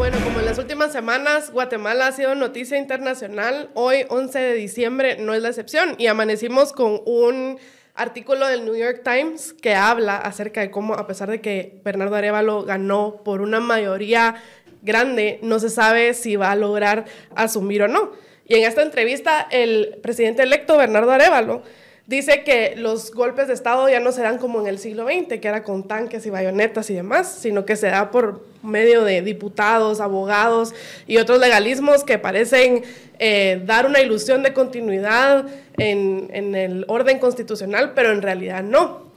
Bueno, como en las últimas semanas, Guatemala ha sido noticia internacional. Hoy, 11 de diciembre, no es la excepción. Y amanecimos con un artículo del New York Times que habla acerca de cómo, a pesar de que Bernardo Arevalo ganó por una mayoría grande, no se sabe si va a lograr asumir o no. Y en esta entrevista, el presidente electo, Bernardo Arevalo, dice que los golpes de Estado ya no se dan como en el siglo XX, que era con tanques y bayonetas y demás, sino que se da por medio de diputados, abogados y otros legalismos que parecen eh, dar una ilusión de continuidad en, en el orden constitucional, pero en realidad no.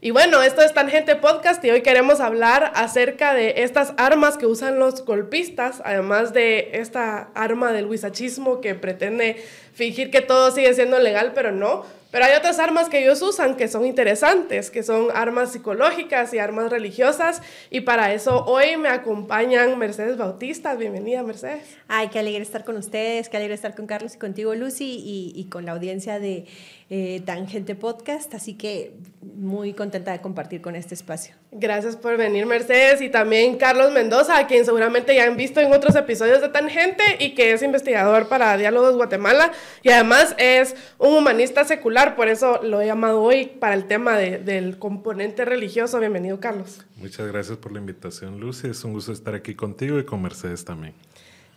Y bueno, esto es Tangente Podcast y hoy queremos hablar acerca de estas armas que usan los golpistas, además de esta arma del huizachismo que pretende fingir que todo sigue siendo legal, pero no. Pero hay otras armas que ellos usan que son interesantes, que son armas psicológicas y armas religiosas. Y para eso hoy me acompañan Mercedes Bautista. Bienvenida, Mercedes. Ay, qué alegre estar con ustedes, qué alegre estar con Carlos y contigo, Lucy, y, y con la audiencia de eh, Tangente Podcast. Así que muy contenta de compartir con este espacio. Gracias por venir, Mercedes. Y también Carlos Mendoza, a quien seguramente ya han visto en otros episodios de Tangente y que es investigador para Diálogos Guatemala. Y además es un humanista secular, por eso lo he llamado hoy para el tema de, del componente religioso. Bienvenido, Carlos. Muchas gracias por la invitación, Lucy. Es un gusto estar aquí contigo y con Mercedes también.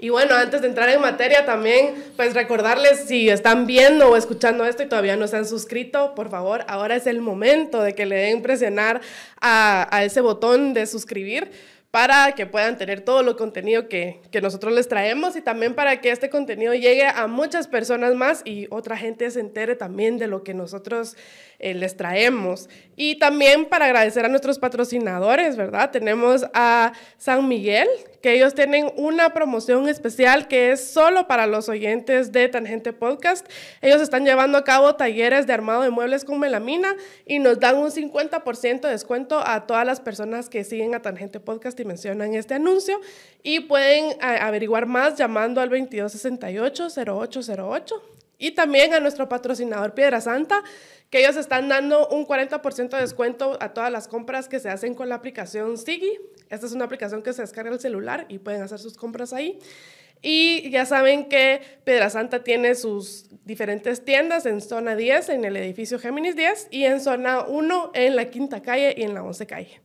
Y bueno, antes de entrar en materia también, pues recordarles si están viendo o escuchando esto y todavía no se han suscrito, por favor, ahora es el momento de que le den presionar a, a ese botón de suscribir para que puedan tener todo lo contenido que, que, nosotros les traemos y también para que este contenido llegue a muchas personas más y otra gente se entere también de lo que nosotros eh, les traemos. Y también para agradecer a nuestros patrocinadores, ¿verdad? Tenemos a San Miguel, que ellos tienen una promoción especial que es solo para los oyentes de Tangente Podcast. Ellos están llevando a cabo talleres de armado de muebles con melamina y nos dan un 50% de descuento a todas las personas que siguen a Tangente Podcast y mencionan este anuncio. Y pueden averiguar más llamando al 2268-0808. Y también a nuestro patrocinador Piedra Santa, que ellos están dando un 40% de descuento a todas las compras que se hacen con la aplicación Sigi. Esta es una aplicación que se descarga el celular y pueden hacer sus compras ahí. Y ya saben que Piedra Santa tiene sus diferentes tiendas en zona 10, en el edificio Géminis 10, y en zona 1, en la quinta calle y en la 11 calle.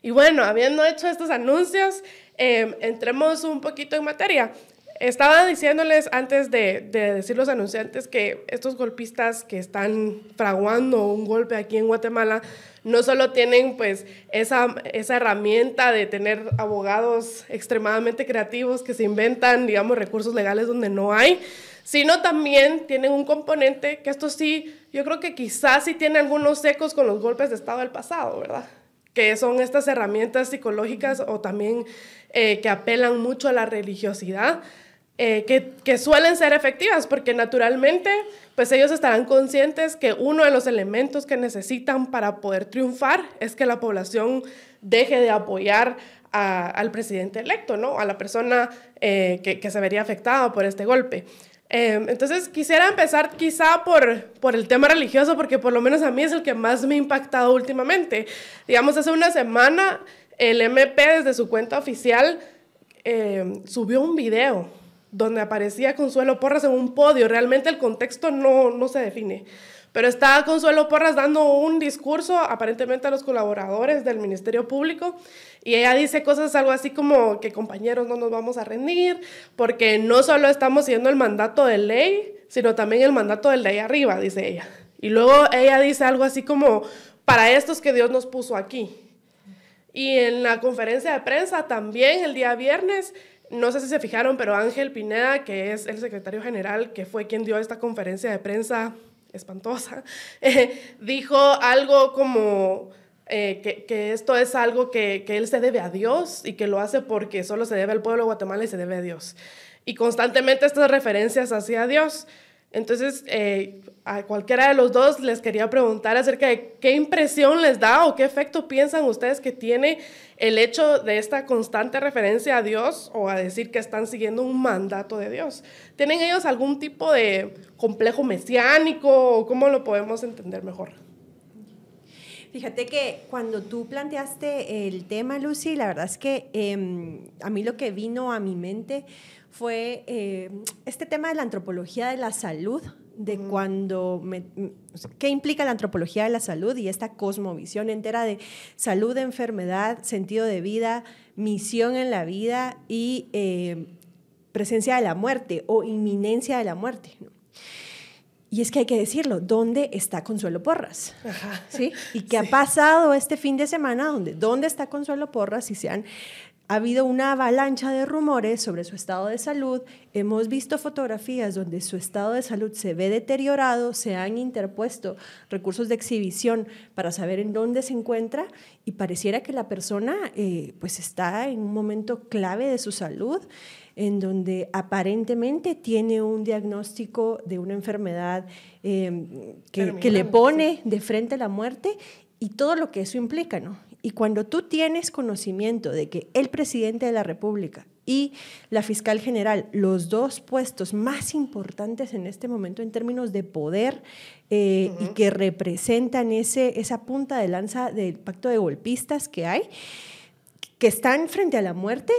Y bueno, habiendo hecho estos anuncios, eh, entremos un poquito en materia. Estaba diciéndoles antes de, de, decir los anunciantes que estos golpistas que están fraguando un golpe aquí en Guatemala no solo tienen pues esa, esa herramienta de tener abogados extremadamente creativos que se inventan, digamos, recursos legales donde no hay, sino también tienen un componente que esto sí, yo creo que quizás sí tiene algunos ecos con los golpes de Estado del pasado, ¿verdad? Que son estas herramientas psicológicas o también eh, que apelan mucho a la religiosidad eh, que, que, suelen ser efectivas, porque naturalmente, pues ellos estarán conscientes que uno de los elementos que necesitan para poder triunfar es que la población deje de apoyar a, al presidente electo, ¿no? A la persona eh, que, que, se vería afectada por este golpe. Eh, entonces, quisiera empezar quizá por, por el tema religioso, porque por lo menos a mí es el que más me ha impactado últimamente. Digamos, hace una semana el MP desde su cuenta oficial eh, subió un video donde aparecía Consuelo Porras en un podio. Realmente el contexto no, no se define. Pero está Consuelo Porras dando un discurso aparentemente a los colaboradores del Ministerio Público y ella dice cosas algo así como que compañeros no nos vamos a rendir porque no solo estamos siguiendo el mandato de ley, sino también el mandato del de ahí arriba, dice ella. Y luego ella dice algo así como, para estos que Dios nos puso aquí. Y en la conferencia de prensa también el día viernes no sé si se fijaron, pero Ángel Pineda, que es el secretario general, que fue quien dio esta conferencia de prensa espantosa, dijo algo como eh, que, que, esto es algo que, que, él se debe a Dios y que lo hace porque solo se debe al pueblo de Guatemala y se debe a Dios. Y constantemente estas referencias hacia Dios. Entonces, eh, a cualquiera de los dos les quería preguntar acerca de qué impresión les da o qué efecto piensan ustedes que tiene el hecho de esta constante referencia a Dios o a decir que están siguiendo un mandato de Dios. ¿Tienen ellos algún tipo de complejo mesiánico o cómo lo podemos entender mejor? Fíjate que cuando tú planteaste el tema, Lucy, la verdad es que em, a mí lo que vino a mi mente fue eh, este tema de la antropología de la salud, de cuando, me, ¿qué implica la antropología de la salud y esta cosmovisión entera de salud, enfermedad, sentido de vida, misión en la vida y eh, presencia de la muerte o inminencia de la muerte. Y es que hay que decirlo, ¿dónde está Consuelo Porras? ¿Sí? ¿Y qué ha pasado este fin de semana? ¿Dónde, ¿Dónde está Consuelo Porras? Y se han ha habido una avalancha de rumores sobre su estado de salud. Hemos visto fotografías donde su estado de salud se ve deteriorado, se han interpuesto recursos de exhibición para saber en dónde se encuentra y pareciera que la persona eh, pues está en un momento clave de su salud en donde aparentemente tiene un diagnóstico de una enfermedad eh, que, que, le pone de frente a la muerte y todo lo que eso implica, ¿no? Y cuando tú tienes conocimiento de que el presidente de la República y la fiscal general, los dos puestos más importantes en este momento en términos de poder eh, y que representan ese, esa punta de lanza del pacto de golpistas que hay, que están frente a la muerte,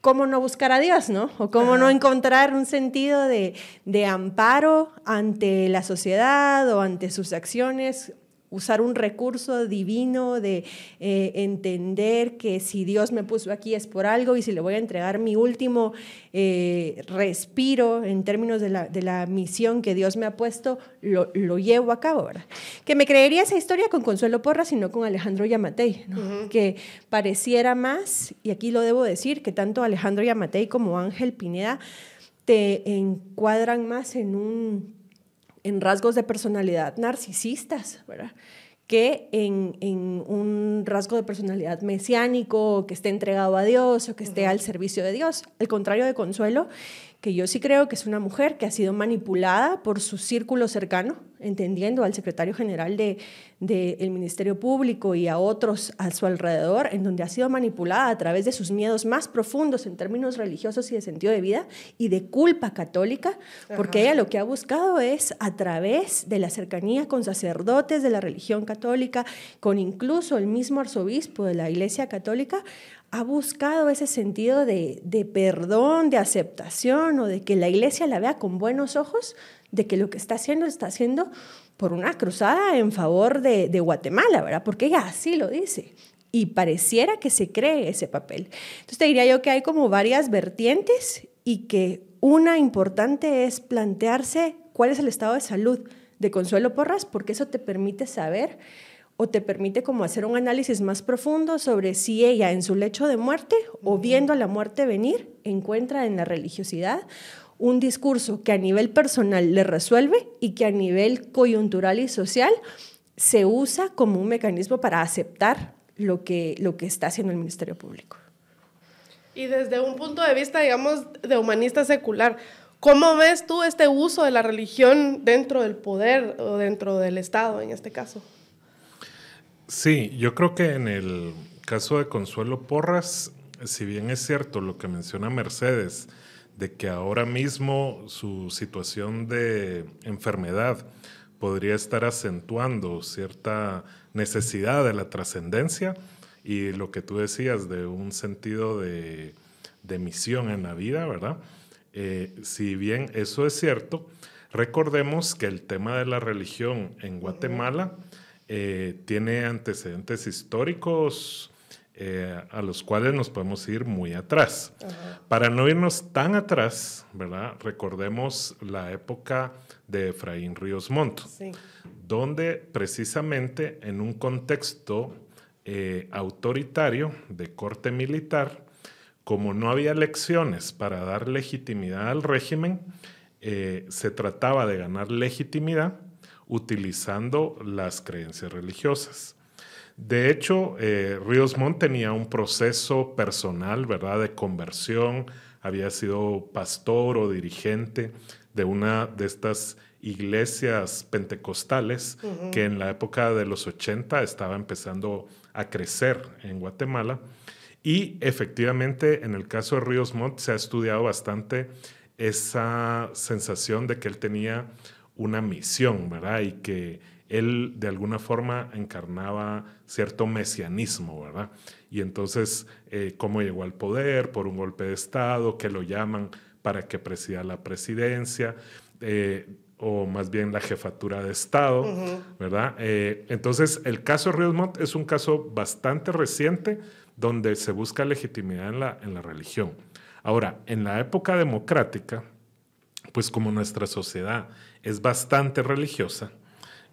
¿cómo no buscar a Dios, no? O cómo no encontrar un sentido de, de, amparo ante la sociedad o ante sus acciones usar un recurso divino de eh, entender que si Dios me puso aquí es por algo y si le voy a entregar mi último eh, respiro en términos de la, misión que Dios me ha puesto, lo, llevo a cabo. ¿verdad? Que me creería esa historia con Consuelo Porra, sino con Alejandro Yamatei, que pareciera más, y aquí lo debo decir, que tanto Alejandro Yamatei como Ángel Pineda te encuadran más en un en rasgos de personalidad narcisistas, ¿verdad? que en, en, un rasgo de personalidad mesiánico, que esté entregado a Dios o que esté al servicio de Dios. Al contrario de Consuelo, que yo sí creo que es una mujer que ha sido manipulada por su círculo cercano, entendiendo al secretario general del de, el Ministerio Público y a otros a su alrededor, en donde ha sido manipulada a través de sus miedos más profundos en términos religiosos y de sentido de vida y de culpa católica, porque ella lo que ha buscado es a través de la cercanía con sacerdotes de la religión católica, con incluso el mismo arzobispo de la Iglesia Católica, ha buscado ese sentido de, perdón, de aceptación o de que la iglesia la vea con buenos ojos, de que lo que está haciendo está haciendo por una cruzada en favor de, Guatemala, ¿verdad? Porque ella así lo dice. Y pareciera que se cree ese papel. Entonces te diría yo que hay como varias vertientes y que una importante es plantearse cuál es el estado de salud de Consuelo Porras, porque eso te permite saber o te permite como hacer un análisis más profundo sobre si ella en su lecho de muerte o viendo la muerte venir encuentra en la religiosidad un discurso que a nivel personal le resuelve y que a nivel coyuntural y social se usa como un mecanismo para aceptar lo que, lo que está haciendo el Ministerio Público. Y desde un punto de vista, digamos, de humanista secular, ¿cómo ves tú este uso de la religión dentro del poder o dentro del Estado en este caso? Sí, yo creo que en el caso de Consuelo Porras, si bien es cierto lo que menciona Mercedes, de que ahora mismo su situación de enfermedad podría estar acentuando cierta necesidad de la trascendencia y lo que tú decías de un sentido de, misión en la vida, ¿verdad? Eh, si bien eso es cierto, recordemos que el tema de la religión en Guatemala eh, tiene antecedentes históricos eh, a los cuales nos podemos ir muy atrás. Para no irnos tan atrás, ¿verdad? Recordemos la época de Efraín Ríos Montt, donde precisamente en un contexto eh, autoritario de corte militar, como no había elecciones para dar legitimidad al régimen, se trataba de ganar legitimidad utilizando las creencias religiosas. De hecho, eh, Ríos Montt tenía un proceso personal, ¿verdad?, de conversión, había sido pastor o dirigente de una de estas iglesias pentecostales que en la época de los 80 estaba empezando a crecer en Guatemala. Y efectivamente, en el caso de Ríos Montt se ha estudiado bastante esa sensación de que él tenía una misión, ¿verdad? Y que él de alguna forma encarnaba cierto mesianismo, ¿verdad? Y entonces, eh, cómo llegó al poder por un golpe de Estado, que lo llaman para que presida la presidencia, eh, o más bien la jefatura de Estado, ¿verdad? Eh, entonces, el caso Ríos Montt es un caso bastante reciente donde se busca legitimidad en la, en la religión. Ahora, en la época democrática, pues como nuestra sociedad es bastante religiosa,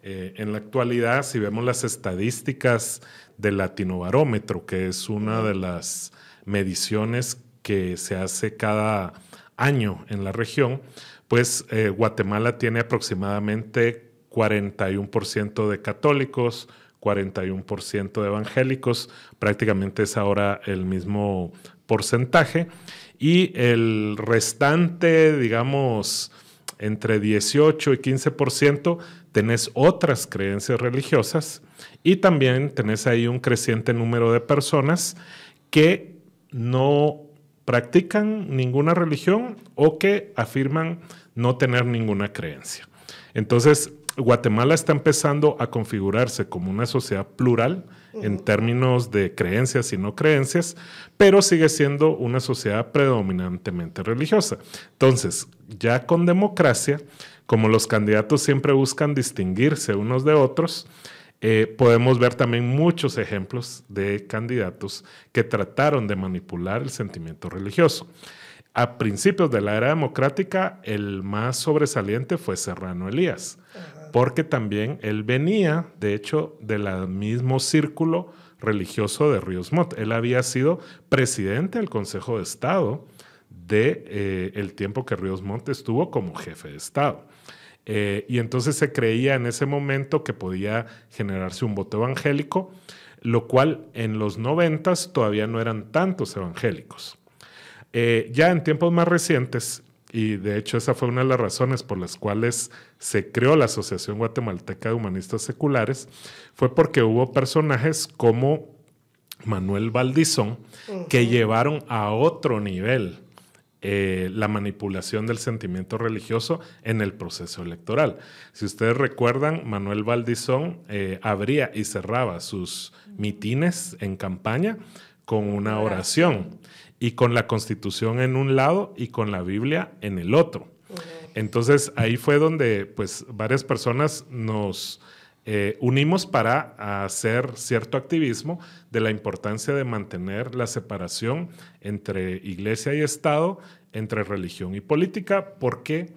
eh, en la actualidad, si vemos las estadísticas del Latinobarómetro, que es una de las mediciones que se hace cada año en la región, pues eh, Guatemala tiene aproximadamente 41% de católicos, 41% de evangélicos, prácticamente es ahora el mismo porcentaje, y el restante, digamos, entre 18 y 15%, tenés otras creencias religiosas y también tenés ahí un creciente número de personas que no practican ninguna religión o que afirman no tener ninguna creencia. Entonces, Guatemala está empezando a configurarse como una sociedad plural en términos de creencias y no creencias, pero sigue siendo una sociedad predominantemente religiosa. Entonces, ya con democracia, como los candidatos siempre buscan distinguirse unos de otros, eh, podemos ver también muchos ejemplos de candidatos que trataron de manipular el sentimiento religioso. A principios de la era democrática, el más sobresaliente fue Serrano Elías, porque también él venía, de hecho, del mismo círculo religioso de Ríos Montt. Él había sido presidente del Consejo de Estado de eh, el tiempo que Ríos Montt estuvo como jefe de Estado. Eh, y entonces se creía en ese momento que podía generarse un voto evangélico, lo cual en los noventas todavía no eran tantos evangélicos. Eh, ya en tiempos más recientes, y de hecho esa fue una de las razones por las cuales se creó la Asociación Guatemalteca de Humanistas Seculares, fue porque hubo personajes como Manuel Valdizón que llevaron a otro nivel eh, la manipulación del sentimiento religioso en el proceso electoral. Si ustedes recuerdan, Manuel Valdizón eh, abría y cerraba sus mitines en campaña con una oración y con la constitución en un lado y con la Biblia en el otro. Entonces ahí fue donde pues varias personas nos eh, unimos para hacer cierto activismo de la importancia de mantener la separación entre iglesia y Estado, entre religión y política, porque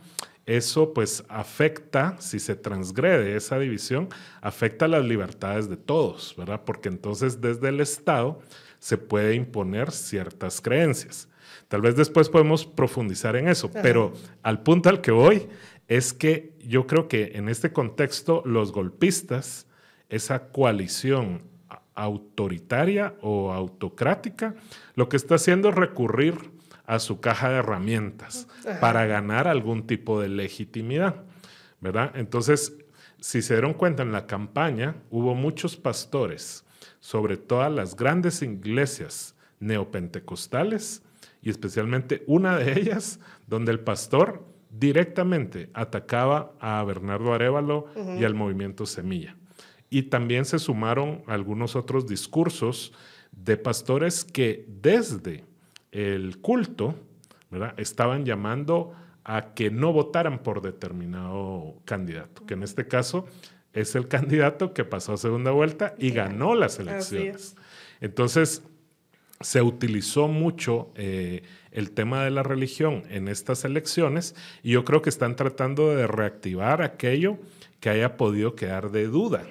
eso pues afecta, si se transgrede esa división, afecta las libertades de todos, ¿verdad? Porque entonces desde el Estado se puede imponer ciertas creencias. Tal vez después podemos profundizar en eso, pero al punto al que voy es que yo creo que en este contexto los golpistas, esa coalición autoritaria o autocrática, lo que está haciendo es recurrir a su caja de herramientas para ganar algún tipo de legitimidad, ¿verdad? Entonces, si se dieron cuenta en la campaña, hubo muchos pastores, sobre todas las grandes iglesias neopentecostales, y especialmente una de ellas, donde el pastor directamente atacaba a Bernardo Arevalo y al movimiento Semilla. Y también se sumaron algunos otros discursos de pastores que desde el culto estaban llamando a que no votaran por determinado candidato, que en este caso es el candidato que pasó a segunda vuelta y ganó las elecciones. Entonces, se utilizó mucho eh, el tema de la religión en estas elecciones y yo creo que están tratando de reactivar aquello que haya podido quedar de duda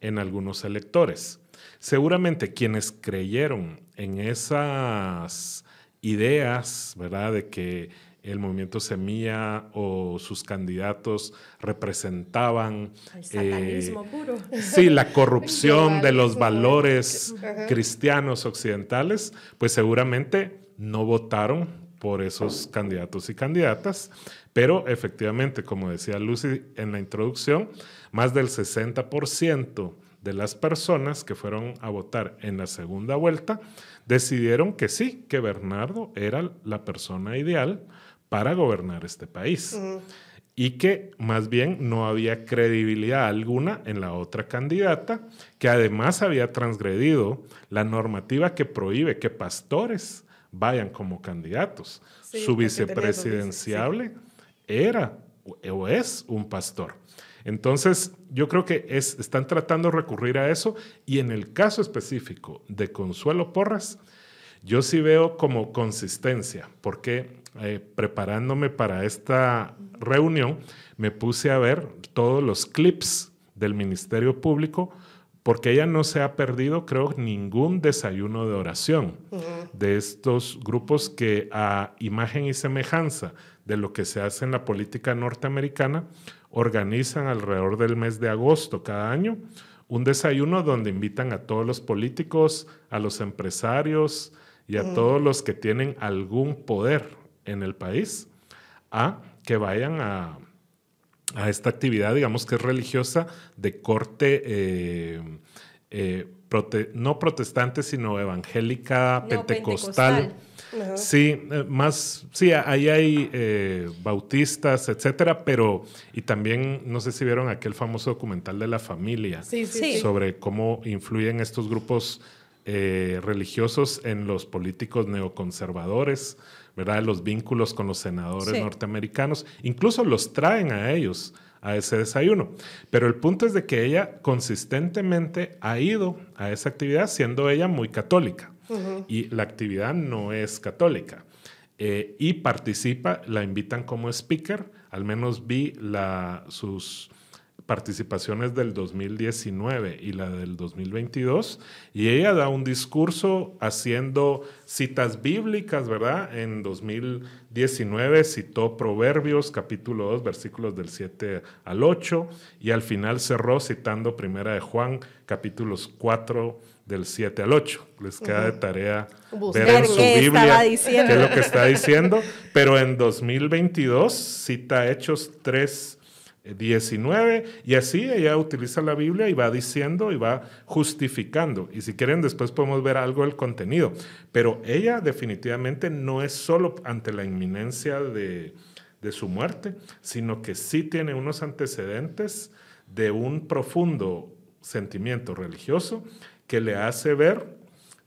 en algunos electores. Seguramente quienes creyeron en esas ideas, ¿verdad? De que el movimiento Semilla o sus candidatos representaban eh, sí la corrupción de los valores cristianos occidentales, pues seguramente no votaron por esos candidatos y candidatas, pero efectivamente, como decía Lucy en la introducción, más del 60% de las personas que fueron a votar en la segunda vuelta decidieron que sí, que Bernardo era la persona ideal para gobernar este país. y que más bien no había credibilidad alguna en la otra candidata, que además había transgredido la normativa que prohíbe que pastores vayan como candidatos. Su vicepresidenciable era o es un pastor. Entonces, yo creo que es, están tratando de recurrir a eso y en el caso específico de Consuelo Porras, yo sí veo como consistencia, porque eh, preparándome para esta reunión me puse a ver todos los clips del Ministerio Público porque ella no se ha perdido, creo, ningún desayuno de oración de estos grupos que a imagen y semejanza de lo que se hace en la política norteamericana, organizan alrededor del mes de agosto cada año un desayuno donde invitan a todos los políticos, a los empresarios y a todos los que tienen algún poder en el país a que vayan a, esta actividad, digamos que es religiosa, de corte eh, eh, no protestante, sino evangélica, pentecostal. Sí, eh, más, sí, ahí hay eh, bautistas, etcétera, pero, y también, no sé si vieron aquel famoso documental de la familia sobre cómo influyen estos grupos religiosos en los políticos neoconservadores, ¿verdad? Los vínculos con los senadores norteamericanos, incluso los traen a ellos a ese desayuno. Pero el punto es de que ella consistentemente ha ido a esa actividad siendo ella muy católica y la actividad no es católica. Eh, y participa, la invitan como speaker, al menos vi la, sus participaciones del 2019 y la del 2022, y ella da un discurso haciendo citas bíblicas, ¿verdad? En 2019 citó Proverbios capítulo 2, versículos del 7 al 8, y al final cerró citando Primera de Juan capítulos 4 del 7 al 8. Les queda de tarea ver en su Biblia qué es lo que está diciendo, pero en 2022 cita Hechos 3 19 y así ella utiliza la Biblia y va diciendo y va justificando. Y si quieren después podemos ver algo del contenido. Pero ella definitivamente no es solo ante la inminencia de, de su muerte, sino que sí tiene unos antecedentes de un profundo sentimiento religioso que le hace ver,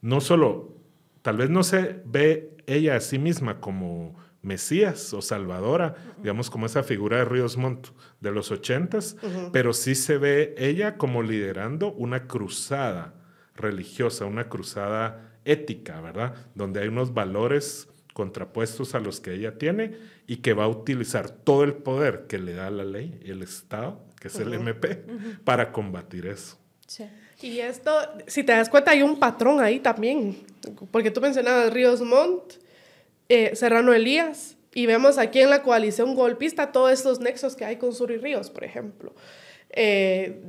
no solo, tal vez no se ve ella a sí misma como Mesías o Salvadora, digamos como esa figura de Ríos Montt de los ochentas, pero sí se ve ella como liderando una cruzada religiosa, una cruzada ética, ¿verdad? Donde hay unos valores contrapuestos a los que ella tiene y que va a utilizar todo el poder que le da la ley, el Estado, que es el MP, para combatir eso. Y esto, si te das cuenta, hay un patrón ahí también, porque tú mencionabas Ríos Montt, eh, Serrano Elías. Y vemos aquí en la coalición golpista todos estos nexos que hay con Sur y Ríos, por ejemplo. Eh,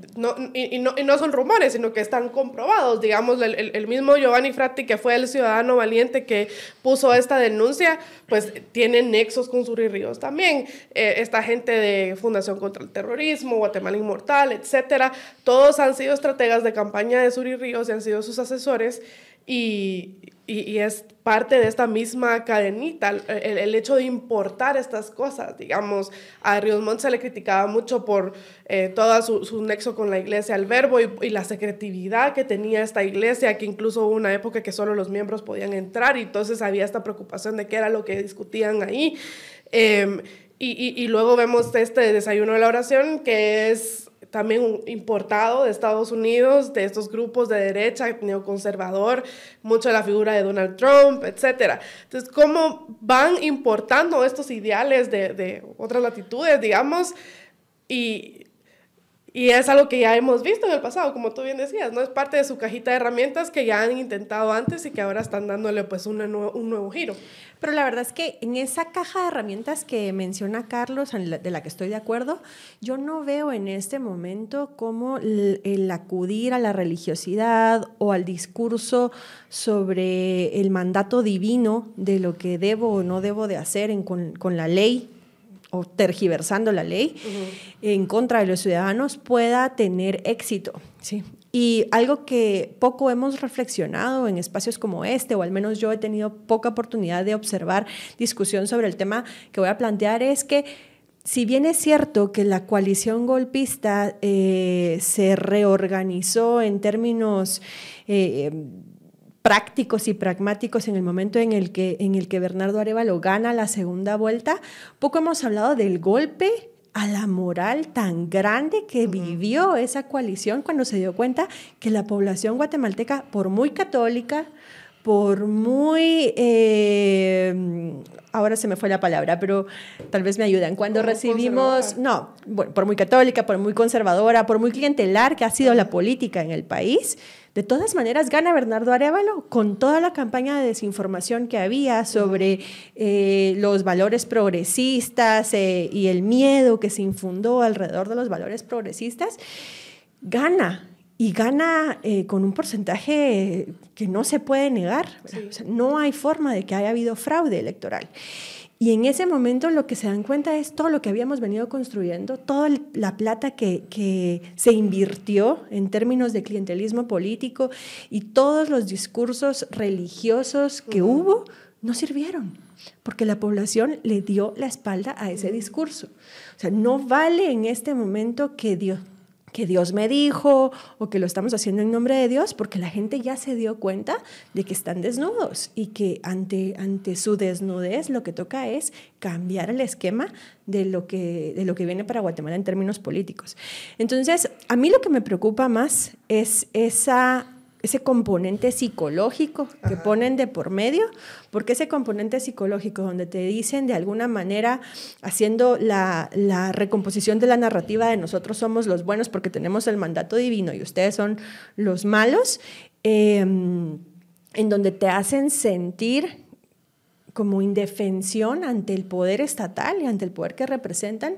y, no, son rumores, sino que están comprobados. Digamos, el, el, mismo Giovanni Fratti, que fue el ciudadano valiente que puso esta denuncia, pues tiene nexos con Sur y Ríos también. Eh, esta gente de Fundación contra el Terrorismo, Guatemala Inmortal, etcétera, todos han sido estrategas de campaña de Sur y Ríos y han sido sus asesores. Y, y, es parte de esta misma cadenita, el, el, hecho de importar estas cosas. Digamos, a Ríos Montt se le criticaba mucho por eh, todo su, su, nexo con la iglesia al verbo y, y, la secretividad que tenía esta iglesia, que incluso hubo una época que solo los miembros podían entrar y entonces había esta preocupación de qué era lo que discutían ahí. Eh, y, y, luego vemos este desayuno de la oración, que es también importado de Estados Unidos, de estos grupos de derecha, neoconservador, mucho de la figura de Donald Trump, etc. Entonces, ¿cómo van importando estos ideales de, de otras latitudes, digamos? Y, y es algo que ya hemos visto en el pasado, como tú bien decías, ¿no? Es parte de su cajita de herramientas que ya han intentado antes y que ahora están dándole pues un nuevo, un nuevo giro. Pero la verdad es que en esa caja de herramientas que menciona Carlos, de la que estoy de acuerdo, yo no veo en este momento cómo el, acudir a la religiosidad o al discurso sobre el mandato divino de lo que debo o no debo de hacer en, con, con la ley o tergiversando la ley en contra de los ciudadanos pueda tener éxito. ¿sí? Y algo que poco hemos reflexionado en espacios como este, o al menos yo he tenido poca oportunidad de observar discusión sobre el tema que voy a plantear, es que si bien es cierto que la coalición golpista eh, se reorganizó en términos eh, prácticos y pragmáticos en el momento en el, que, en el que Bernardo Arevalo gana la segunda vuelta, poco hemos hablado del golpe a la moral tan grande que vivió esa coalición cuando se dio cuenta que la población guatemalteca, por muy católica, por muy, eh, ahora se me fue la palabra, pero tal vez me ayudan. Cuando recibimos, no, bueno, por muy católica, por muy conservadora, por muy clientelar que ha sido la política en el país, de todas maneras gana Bernardo Arevalo con toda la campaña de desinformación que había sobre eh, los valores progresistas eh, y el miedo que se infundó alrededor de los valores progresistas. Gana y gana eh, con un porcentaje que no se puede negar. no hay forma de que haya habido fraude electoral. Y en ese momento lo que se dan cuenta es todo lo que habíamos venido construyendo, toda la plata que, que se invirtió en términos de clientelismo político y todos los discursos religiosos que hubo no sirvieron, porque la población le dio la espalda a ese discurso. O sea, no vale en este momento que Dios, que Dios me dijo o que lo estamos haciendo en nombre de Dios, porque la gente ya se dio cuenta de que están desnudos y que ante, ante su desnudez lo que toca es cambiar el esquema de lo, que, de lo que viene para Guatemala en términos políticos. Entonces, a mí lo que me preocupa más es esa ese componente psicológico que ponen de por medio, porque ese componente psicológico donde te dicen de alguna manera, haciendo la, recomposición de la narrativa de nosotros somos los buenos porque tenemos el mandato divino y ustedes son los malos, em, en donde te hacen sentir como indefensión ante el poder estatal y ante el poder que representan.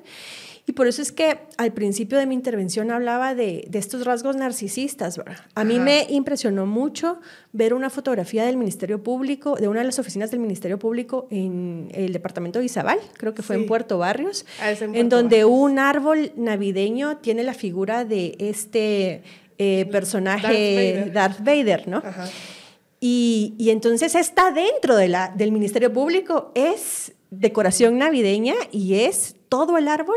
Y por eso es que al principio de mi intervención hablaba de, estos rasgos narcisistas. A mí me impresionó mucho ver una fotografía del Ministerio Público, de una de las oficinas del Ministerio Público en el departamento de Izabal, creo que fue en Puerto Barrios, ah, en, donde un árbol navideño tiene la figura de este eh, personaje Darth Vader, ¿no? Y, y, entonces está dentro de la, del Ministerio Público, es decoración navideña y es todo el árbol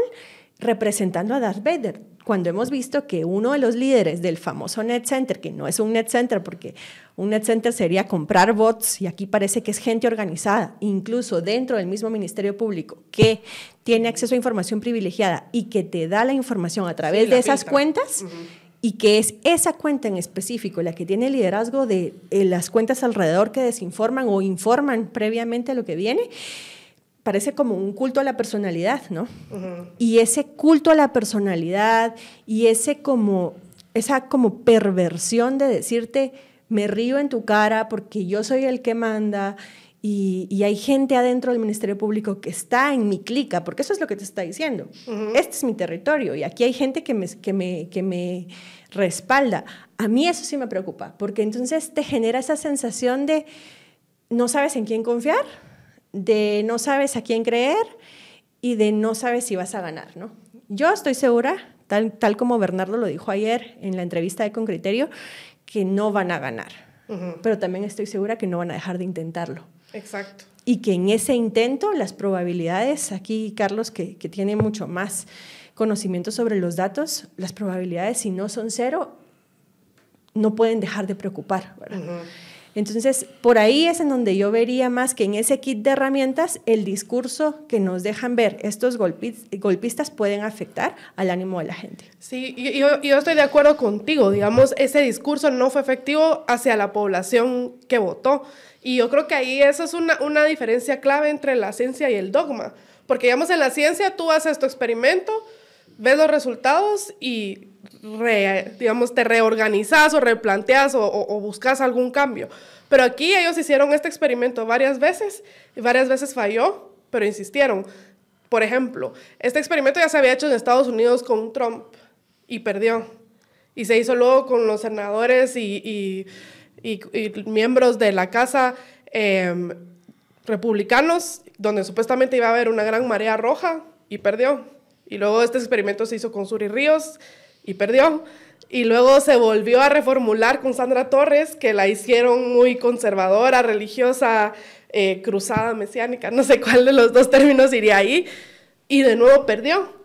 representando a Darth Vader, cuando hemos visto que uno de los líderes del famoso Net Center, que no es un Net Center porque un Net Center sería comprar bots y aquí parece que es gente organizada, incluso dentro del mismo Ministerio Público, que tiene acceso a información privilegiada y que te da la información a través de esas cuentas. Y que es esa cuenta en específico la que tiene el liderazgo de eh, las cuentas alrededor que desinforman o informan previamente lo que viene, parece como un culto a la personalidad, ¿no? Y ese culto a la personalidad y ese como, esa como perversión de decirte, me río en tu cara porque yo soy el que manda y, hay gente adentro del Ministerio Público que está en mi clica, porque eso es lo que te está diciendo. Este es mi territorio y aquí hay gente que me, que, me, que me respalda. A mí eso sí me preocupa, porque entonces te genera esa sensación de no sabes en quién confiar, de no sabes a quién creer y de no sabes si vas a ganar, ¿no? Yo estoy segura, tal, tal como Bernardo lo dijo ayer en la entrevista de Con Criterio, que no van a ganar, pero también estoy segura que no van a dejar de intentarlo. Exacto. Y que en ese intento las probabilidades, aquí Carlos que, que tiene mucho más conocimiento sobre los datos, las probabilidades si no son cero, no pueden dejar de preocupar. ¿verdad? Entonces, por ahí es en donde yo vería más que en ese kit de herramientas el discurso que nos dejan ver estos golpistas pueden afectar al ánimo de la gente. Sí, yo, yo estoy de acuerdo contigo. Digamos, ese discurso no fue efectivo hacia la población que votó. Y yo creo que ahí eso es una, una diferencia clave entre la ciencia y el dogma. Porque, digamos, en la ciencia tú haces tu experimento, ves los resultados y digamos, te reorganizas o replanteas o, o, buscas algún cambio. Pero aquí ellos hicieron este experimento varias veces y varias veces falló, pero insistieron. Por ejemplo, este experimento ya se había hecho en Estados Unidos con Trump y perdió. Y se hizo luego con los senadores y, y, miembros de la casa em, republicanos, donde supuestamente iba a haber una gran marea roja y perdió. Y luego este experimento se hizo con Suri Ríos y perdió. Y luego se volvió a reformular con Sandra Torres, que la hicieron muy conservadora, religiosa, eh, cruzada, mesiánica, no sé cuál de los dos términos iría ahí, y de nuevo perdió.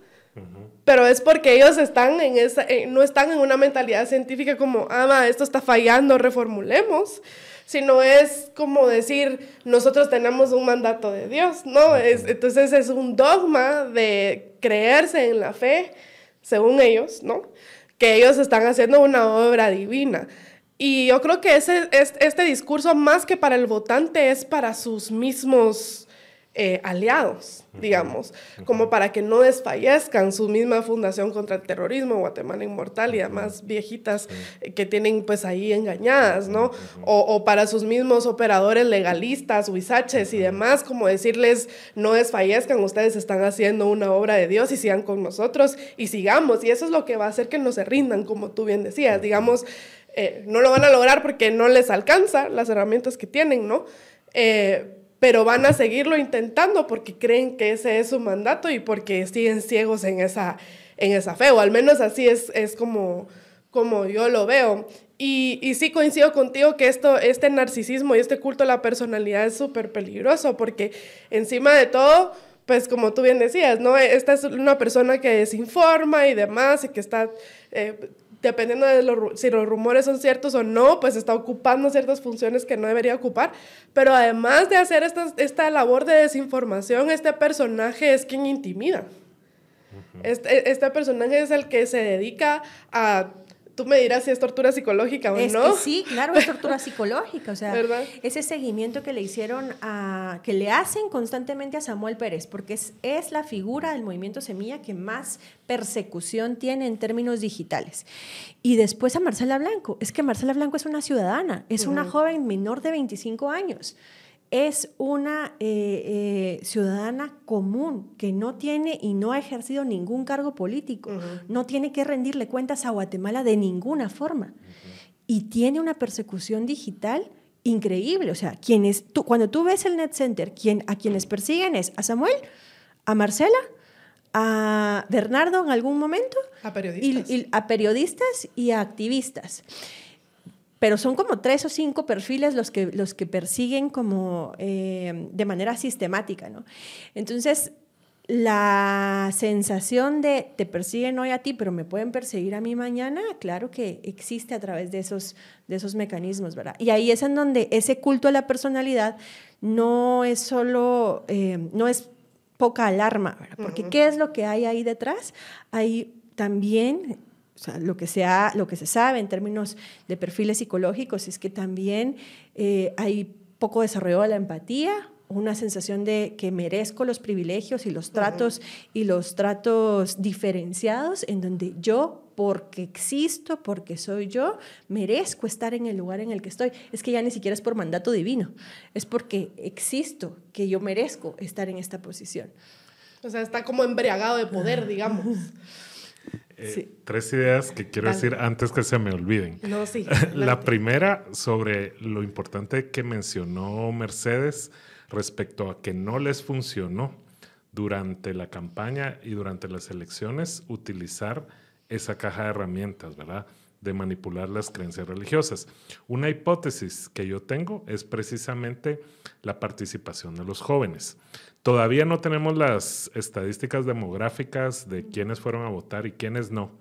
Pero es porque ellos están en esa, no están en una mentalidad científica como, ah, esto está fallando, reformulemos, sino es como decir, nosotros tenemos un mandato de Dios, ¿no? Es, entonces es un dogma de creerse en la fe, según ellos, ¿no? Que ellos están haciendo una obra divina. Y yo creo que ese, este discurso, más que para el votante, es para sus mismos eh, aliados, digamos, como para que no desfallezcan su misma fundación contra el terrorismo, Guatemala Inmortal y además viejitas eh, que tienen pues ahí engañadas, ¿no? O, para sus mismos operadores legalistas, huizaches y demás, como decirles, no desfallezcan, ustedes están haciendo una obra de Dios y sigan con nosotros y sigamos. Y eso es lo que va a hacer que no se rindan, como tú bien decías, digamos, eh, no lo van a lograr porque no les alcanza las herramientas que tienen, ¿no? Pero van a seguirlo intentando porque creen que ese es su mandato y porque siguen ciegos en esa, en esa fe, o al menos así es, es como, como yo lo veo. Y, y, sí coincido contigo que esto, este narcisismo y este culto a la personalidad es súper peligroso porque encima de todo, pues como tú bien decías, ¿no? Esta es una persona que desinforma y demás y que está eh, dependiendo de si los rumores son ciertos o no, pues está ocupando ciertas funciones que no debería ocupar. Pero además de hacer esta, esta labor de desinformación, este personaje es quien intimida. este, este personaje es el que se dedica a tú me dirás si es tortura psicológica o no. sí, claro, es tortura psicológica. O sea, ese seguimiento que le hicieron a, que le hacen constantemente a Samuel Pérez, porque es, es la figura del movimiento Semilla que más persecución tiene en términos digitales. Y después a Marcela Blanco. Es que Marcela Blanco es una ciudadana, es una joven menor de 25 años es una eh, eh, ciudadana común que no tiene y no ha ejercido ningún cargo político, no tiene que rendirle cuentas a Guatemala de ninguna forma. Y tiene una persecución digital increíble. O sea, quienes, tú, cuando tú ves el Net Center, quien, a quienes persiguen es a Samuel, a Marcela, a Bernardo en algún momento, a periodistas. y, a periodistas y a activistas pero son como tres o cinco perfiles los que, los que persiguen como eh, de manera sistemática, ¿no? Entonces, la sensación de te persiguen hoy a ti, pero me pueden perseguir a mí mañana, claro que existe a través de esos, de esos mecanismos, ¿verdad? Y ahí es en donde ese culto a la personalidad no es solo, eh, no es poca alarma, ¿verdad? Porque ¿qué es lo que hay ahí detrás? Hay también o sea, lo que, se lo que se sabe en términos de perfiles psicológicos es que también eh, hay poco desarrollo de la empatía, una sensación de que merezco los privilegios y los tratos y los tratos diferenciados en donde yo porque existo, porque soy yo, merezco estar en el lugar en el que estoy. Es que ya ni siquiera es por mandato divino, es porque existo, que yo merezco estar en esta posición. O sea, está como embriagado de poder, digamos. Eh, tres ideas que quiero decir antes que se me olviden. No, sí. La primera sobre lo importante que mencionó Mercedes respecto a que no les funcionó durante la campaña y durante las elecciones utilizar esa caja de herramientas, ¿verdad? De manipular las creencias religiosas. Una hipótesis que yo tengo es precisamente la participación de los jóvenes. Todavía no tenemos las estadísticas demográficas de quiénes fueron a votar y quiénes no,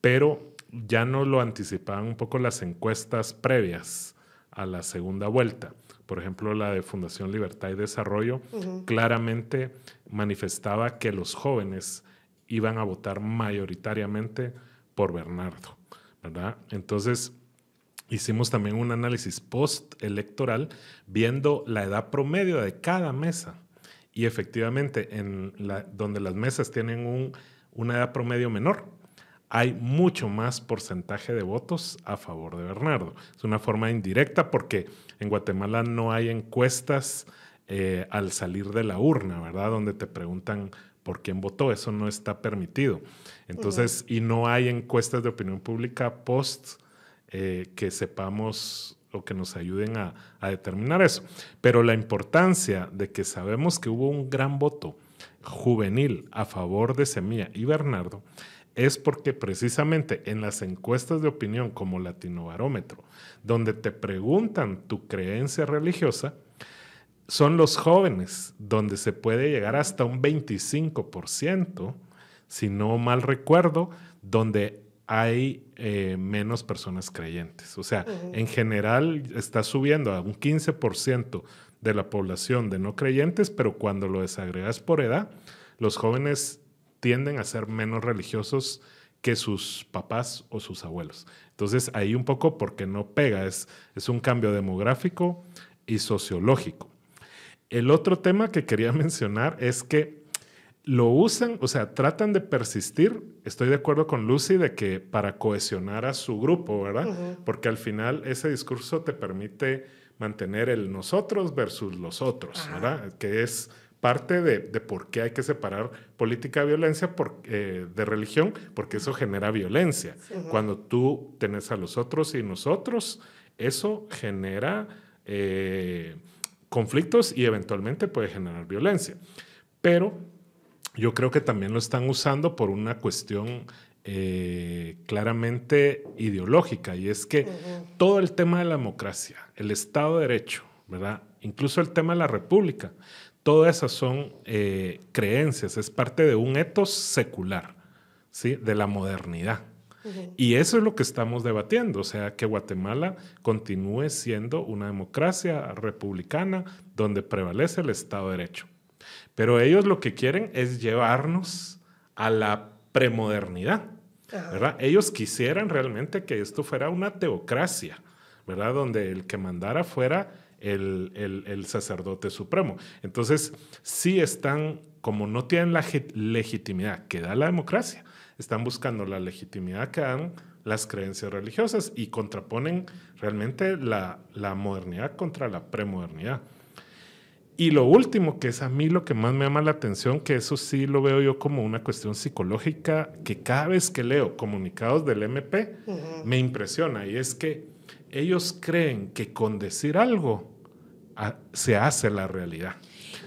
pero ya no lo anticipaban un poco las encuestas previas a la segunda vuelta. Por ejemplo, la de Fundación Libertad y Desarrollo claramente manifestaba que los jóvenes iban a votar mayoritariamente por Bernardo, ¿verdad? Entonces, hicimos también un análisis post-electoral viendo la edad promedio de cada mesa y efectivamente, en donde las mesas tienen un, una edad promedio menor, hay mucho más porcentaje de votos a favor de Bernardo. Es una forma indirecta porque en Guatemala no hay encuestas eh, al salir de la urna, ¿verdad? Donde te preguntan por quién votó. Eso no está permitido. Entonces, y no hay encuestas de opinión pública post eh, que sepamos o que nos ayuden a, determinar eso. Pero la importancia de que sabemos que hubo un gran voto juvenil a favor de Semilla y Bernardo es porque precisamente en las encuestas de opinión como Latino Barómetro, donde te preguntan tu creencia religiosa, son los jóvenes, donde se puede llegar hasta un 25%, si no mal recuerdo, donde hay eh, menos personas creyentes. O sea, en general está subiendo a un 15% de la población de no creyentes, pero cuando lo desagregas por edad, los jóvenes tienden a ser menos religiosos que sus papás o sus abuelos. Entonces, ahí un poco porque no pega, es, es un cambio demográfico y sociológico. El otro tema que quería mencionar es que lo usan, o sea, tratan de persistir. Estoy de acuerdo con Lucy de que para cohesionar a su grupo, ¿verdad? Porque al final ese discurso te permite mantener el nosotros versus los otros, ¿verdad? Que es parte de, por qué hay que separar política de violencia eh, de religión, porque eso genera violencia. Cuando tú tenés a los otros y nosotros, eso genera eh, conflictos y eventualmente puede generar violencia. Pero yo creo que también lo están usando por una cuestión eh, claramente ideológica y es que todo el tema de la democracia, el Estado de Derecho, ¿verdad? Incluso el tema de la República, todas esas son eh, creencias, es parte de un etos secular, ¿sí? De la modernidad. Y eso es lo que estamos debatiendo, o sea, que Guatemala continúe siendo una democracia republicana donde prevalece el Estado de Derecho. Pero ellos lo que quieren es llevarnos a la premodernidad, ¿verdad? Ellos quisieran realmente que esto fuera una teocracia, ¿verdad? Donde el que mandara fuera el, el, sacerdote supremo. Entonces, sí están, como no tienen la legitimidad que da la democracia, están buscando la legitimidad que dan las creencias religiosas y contraponen realmente la, la modernidad contra la premodernidad. Y lo último, que es a mí lo que más me llama la atención, que eso sí lo veo yo como una cuestión psicológica, que cada vez que leo comunicados del MP, me impresiona, y es que ellos creen que con decir algo se hace la realidad.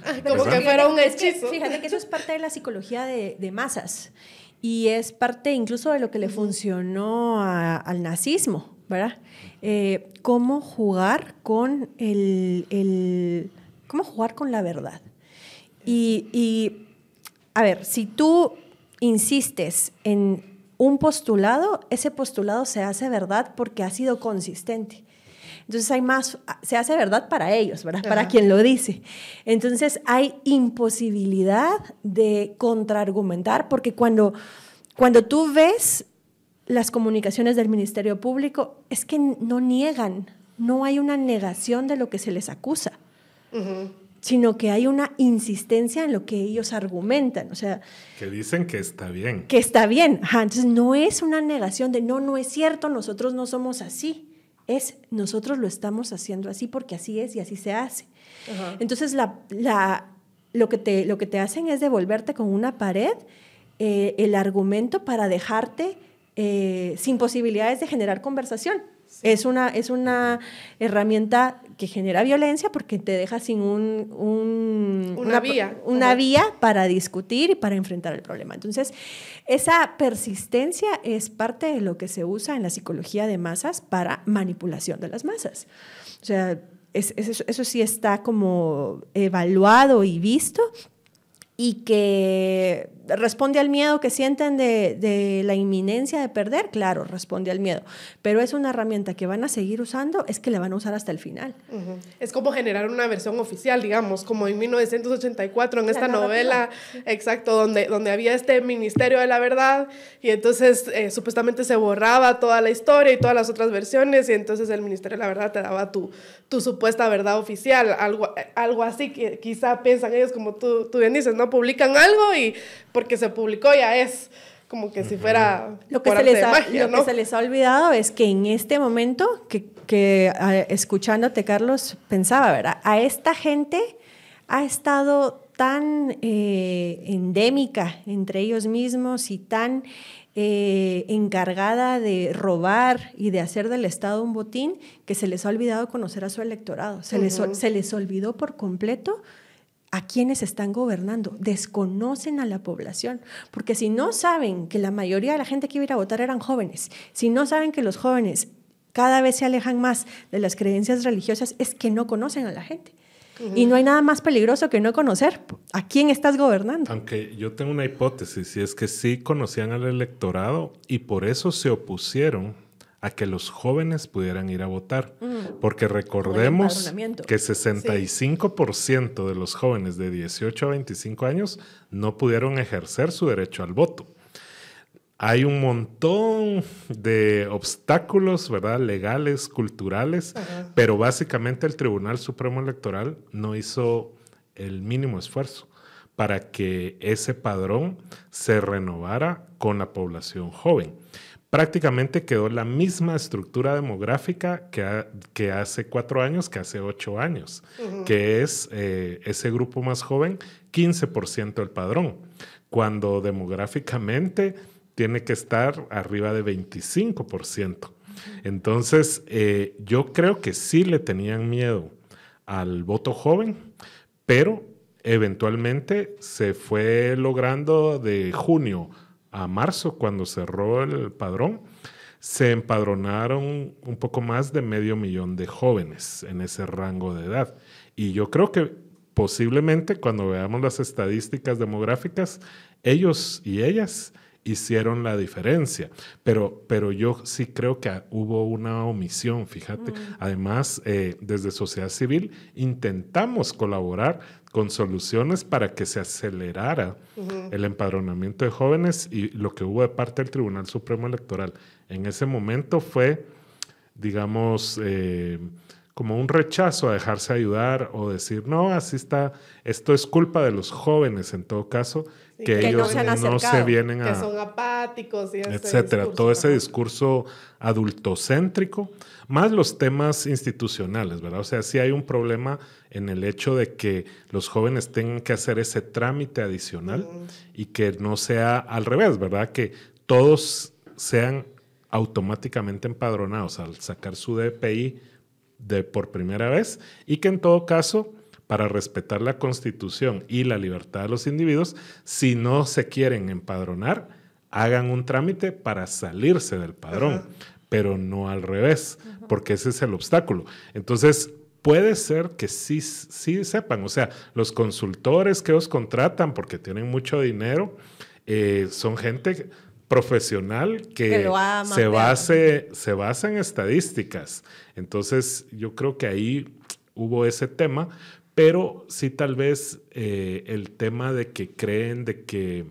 Ah, como que fuera un hechizo. fíjate que eso es parte de la psicología de, masas y es parte incluso de lo que le funcionó al nazismo, ¿verdad? Eh, cómo jugar con el cómo jugar con la verdad. Y, a ver, si tú insistes en un postulado, ese postulado se hace verdad porque ha sido consistente. Entonces hay más, se hace verdad para ellos, ¿verdad? Para quien lo dice. Entonces hay imposibilidad de contraargumentar porque cuando, cuando tú ves las comunicaciones del Ministerio Público, es que no niegan, no hay una negación de lo que se les acusa sino que hay una insistencia en lo que ellos argumentan, o sea... Que dicen que está bien. Que está bien, entonces no es una negación de no, no es cierto, nosotros no somos así, es nosotros lo estamos haciendo así porque así es y así se hace. Entonces la, la, lo, que te, lo que te hacen es devolverte con una pared eh, el argumento para dejarte eh, sin posibilidades de generar conversación. Es, una, es una herramienta que genera violencia porque te deja sin un, una, vía. Una vía para discutir y para enfrentar el problema. Entonces, esa persistencia es parte de lo que se usa en la psicología de masas para manipulación de las masas. O sea, eso sí está como evaluado y visto y que responde al miedo que sienten de, la inminencia de perder, claro, responde al miedo, pero es una herramienta que van a seguir usando, es que la van a usar hasta el final. Es como generar una versión oficial, digamos, como en 1984, en esta novela, exacto, donde, donde había este Ministerio de la Verdad y entonces eh, supuestamente se borraba toda la historia y todas las otras versiones y entonces el Ministerio de la Verdad te daba tu, tu supuesta verdad oficial, algo, algo así que quizá piensan ellos como tú, tú bien dices, ¿no? Publican algo y porque se publicó ya es como que si fuera lo que, se les, ha, lo que se les ha olvidado es que en este momento que, que escuchándote Carlos pensaba verdad a esta gente ha estado tan eh, endémica entre ellos mismos y tan eh, encargada de robar y de hacer del Estado un botín que se les ha olvidado conocer a su electorado. Se, les, se les olvidó por completo a quienes están gobernando, desconocen a la población, porque si no saben que la mayoría de la gente que iba a ir a votar eran jóvenes, si no saben que los jóvenes cada vez se alejan más de las creencias religiosas, es que no conocen a la gente. Y no hay nada más peligroso que no conocer a quién estás gobernando. Aunque yo tengo una hipótesis, y es que sí conocían al electorado y por eso se opusieron a que los jóvenes pudieran ir a votar. Mm. Porque recordemos que 65% de los jóvenes de 18 a 25 años no pudieron ejercer su derecho al voto. Hay un montón de obstáculos, ¿verdad? Legales, culturales, pero básicamente el Tribunal Supremo Electoral no hizo el mínimo esfuerzo para que ese padrón se renovara con la población joven prácticamente quedó la misma estructura demográfica que, que hace cuatro años, que hace ocho años, que es eh, ese grupo más joven, 15% del padrón, cuando demográficamente tiene que estar arriba de 25%. Entonces, eh, yo creo que sí le tenían miedo al voto joven, pero eventualmente se fue logrando de junio a marzo, cuando cerró el padrón, se empadronaron un poco más de medio millón de jóvenes en ese rango de edad. Y yo creo que posiblemente cuando veamos las estadísticas demográficas, ellos y ellas hicieron la diferencia. Pero, pero yo sí creo que hubo una omisión, fíjate. Mm. Además, eh, desde sociedad civil intentamos colaborar con soluciones para que se acelerara el empadronamiento de jóvenes y lo que hubo de parte del Tribunal Supremo Electoral en ese momento fue, digamos, eh, como un rechazo a dejarse ayudar o decir, no, así está, esto es culpa de los jóvenes en todo caso, que, ellos no se, vienen a... Que son apáticos y etcétera. Todo ese discurso adultocéntrico, más los temas institucionales, ¿verdad? O sea, sí hay un problema en el hecho de que los jóvenes tengan que hacer ese trámite adicional y que no sea al revés, ¿verdad? Que todos sean automáticamente empadronados al sacar su DPI de por primera vez y que en todo caso para respetar la constitución y la libertad de los individuos, si no se quieren empadronar, hagan un trámite para salirse del padrón, pero no al revés, porque ese es el obstáculo. Entonces, puede ser que sí, sí sepan, o sea, los consultores que os contratan porque tienen mucho dinero, eh, son gente profesional que, se, base, se basa en estadísticas. Entonces, yo creo que ahí hubo ese tema, pero sí tal vez eh, el tema de que creen de que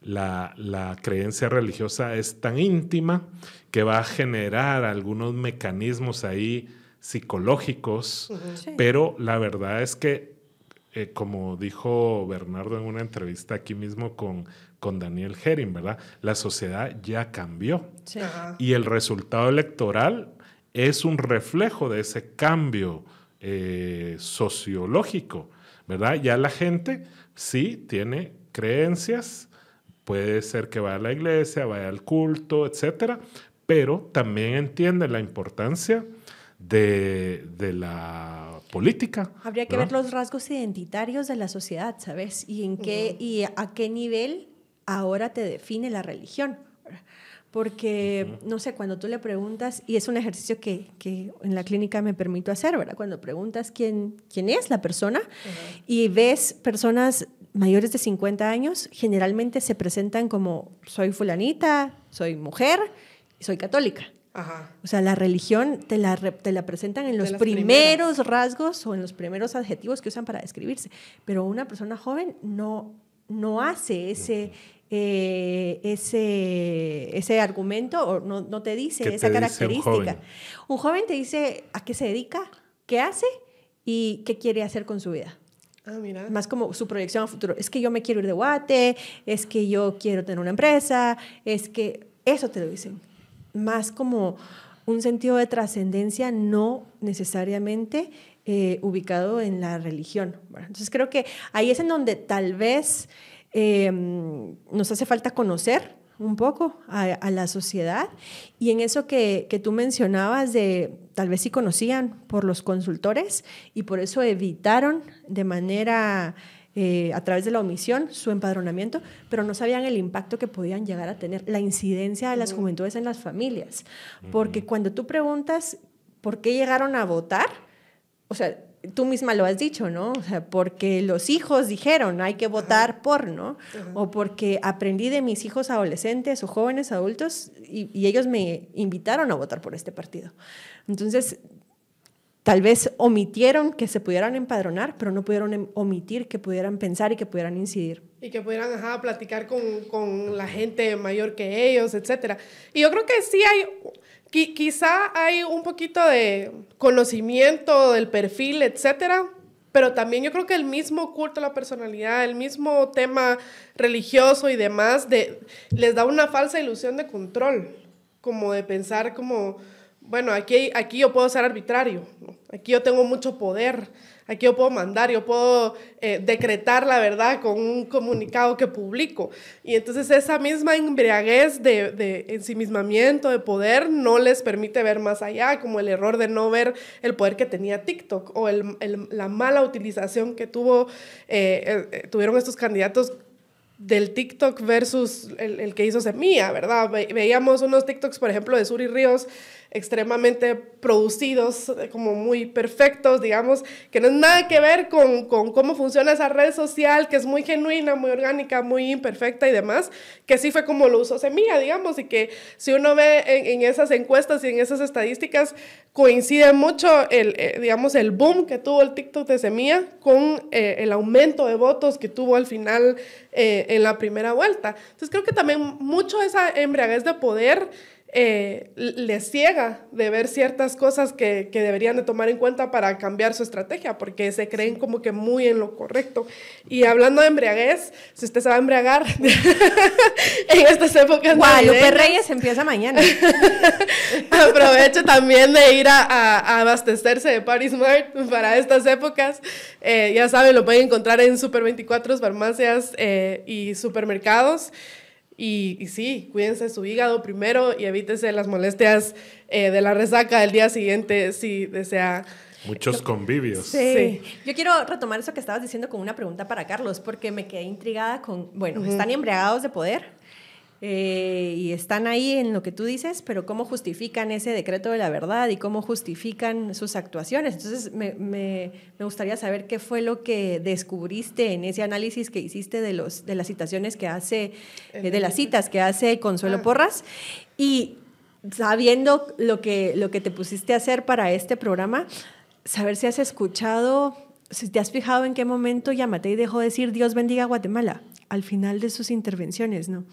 la, creencia religiosa es tan íntima que va a generar algunos mecanismos ahí psicológicos, pero la verdad es que, eh, como dijo Bernardo en una entrevista aquí mismo con, con Daniel Herring, ¿verdad? La sociedad ya cambió. Y el resultado electoral es un reflejo de ese cambio eh, sociológico, ¿verdad? Ya la gente sí tiene creencias, puede ser que vaya a la iglesia, vaya al culto, etcétera, pero también entiende la importancia de, la política. Habría que ver los rasgos identitarios de la sociedad, ¿sabes? Y en qué y a qué nivel ahora te define la religión. Porque, no sé, cuando tú le preguntas, y es un ejercicio que, que en la clínica me permito hacer, ¿verdad? Cuando preguntas quién, quién es la persona y ves personas mayores de 50 años, generalmente se presentan como soy fulanita, soy mujer, soy católica. O sea, la religión te la, te la presentan en los primeros rasgos o en los primeros adjetivos que usan para describirse. Pero una persona joven no, no hace ese, eh, ese, ese argumento o no, no te dice esa característica. un, joven? te dice a qué se dedica, qué hace y qué quiere hacer con su vida. Ah, mira. Más como su proyección a futuro. Es que yo me quiero ir de Guate, es que yo quiero tener una empresa, es que eso te lo dicen. Más como un sentido de trascendencia, no necesariamente eh, ubicado en la religión. entonces creo que ahí es en donde tal vez Em, nos hace falta conocer un poco a, la sociedad. Y en eso que, que, tú mencionabas de tal vez sí conocían por los consultores y por eso evitaron de manera eh, a través de la omisión su empadronamiento, pero no sabían el impacto que podían llegar a tener, la incidencia de las juventudes en las familias. Porque cuando tú preguntas por qué llegaron a votar, o sea, tú misma lo has dicho, ¿no? O sea, porque los hijos dijeron, hay que votar por, ¿no? O porque aprendí de mis hijos adolescentes o jóvenes adultos y, y ellos me invitaron a votar por este partido. Entonces, tal vez omitieron que se pudieran empadronar, pero no pudieron em- omitir que pudieran pensar y que pudieran incidir. Y que pudieran ajá, platicar con, con la gente mayor que ellos, etc. Y yo creo que sí hay, qui- quizá hay un poquito de conocimiento del perfil, etcétera, pero también yo creo que el mismo culto a la personalidad, el mismo tema religioso y demás, de, les da una falsa ilusión de control, como de pensar como, bueno, aquí, aquí yo puedo ser arbitrario, aquí yo tengo mucho poder, aquí yo puedo mandar, yo puedo eh, decretar la verdad con un comunicado que publico. Y entonces esa misma embriaguez de, ensimismamiento, de poder, no les permite ver más allá, como el error de no ver el poder que tenía TikTok o la mala utilización que tuvo, eh, eh, tuvieron estos candidatos del TikTok versus el, que hizo Semilla, ¿verdad? Ve- veíamos unos TikToks, por ejemplo, de Suri Ríos, extremadamente producidos, como muy perfectos, digamos, que no es nada que ver con, con cómo funciona esa red social, que es muy genuina, muy orgánica, muy imperfecta y demás, que sí fue como lo usó Semilla, digamos, y que si uno ve en, en esas encuestas y en esas estadísticas, coincide mucho el, eh, digamos, el boom que tuvo el TikTok de Semilla con eh, el aumento de votos que tuvo al final eh, en la primera vuelta. Entonces creo que también mucho esa embriaguez de poder eh, les ciega de ver ciertas cosas que, que deberían de tomar en cuenta para cambiar su estrategia, porque se creen como que muy en lo correcto. Y hablando de embriaguez, si usted se va a embriagar en estas épocas Guadalupe navideñas, Reyes empieza mañana. Aproveche también de ir a, a- a abastecerse de Party Smart para estas épocas. Eh, ya saben, lo pueden encontrar en Super 24, farmacias eh, y supermercados. Y, y sí, cuídense de su hígado primero y evítese las molestias eh, de la resaca del día siguiente si desea. Muchos convivios. Sí. Yo quiero retomar eso que estabas diciendo con una pregunta para Carlos, porque me quedé intrigada con, bueno, están embriagados de poder eh, y están ahí en lo que tú dices, pero ¿cómo justifican ese decreto de la verdad y cómo justifican sus actuaciones? Entonces, me, me- me gustaría saber qué fue lo que descubriste en ese análisis que hiciste de, los, de las citaciones que hace, eh, de las citas que hace Consuelo Ah. Porras y sabiendo lo que, lo que te pusiste a hacer para este programa, saber si has escuchado, si te has fijado en qué momento Yamatei dejó de decir Dios bendiga a Guatemala al final de sus intervenciones, ¿no?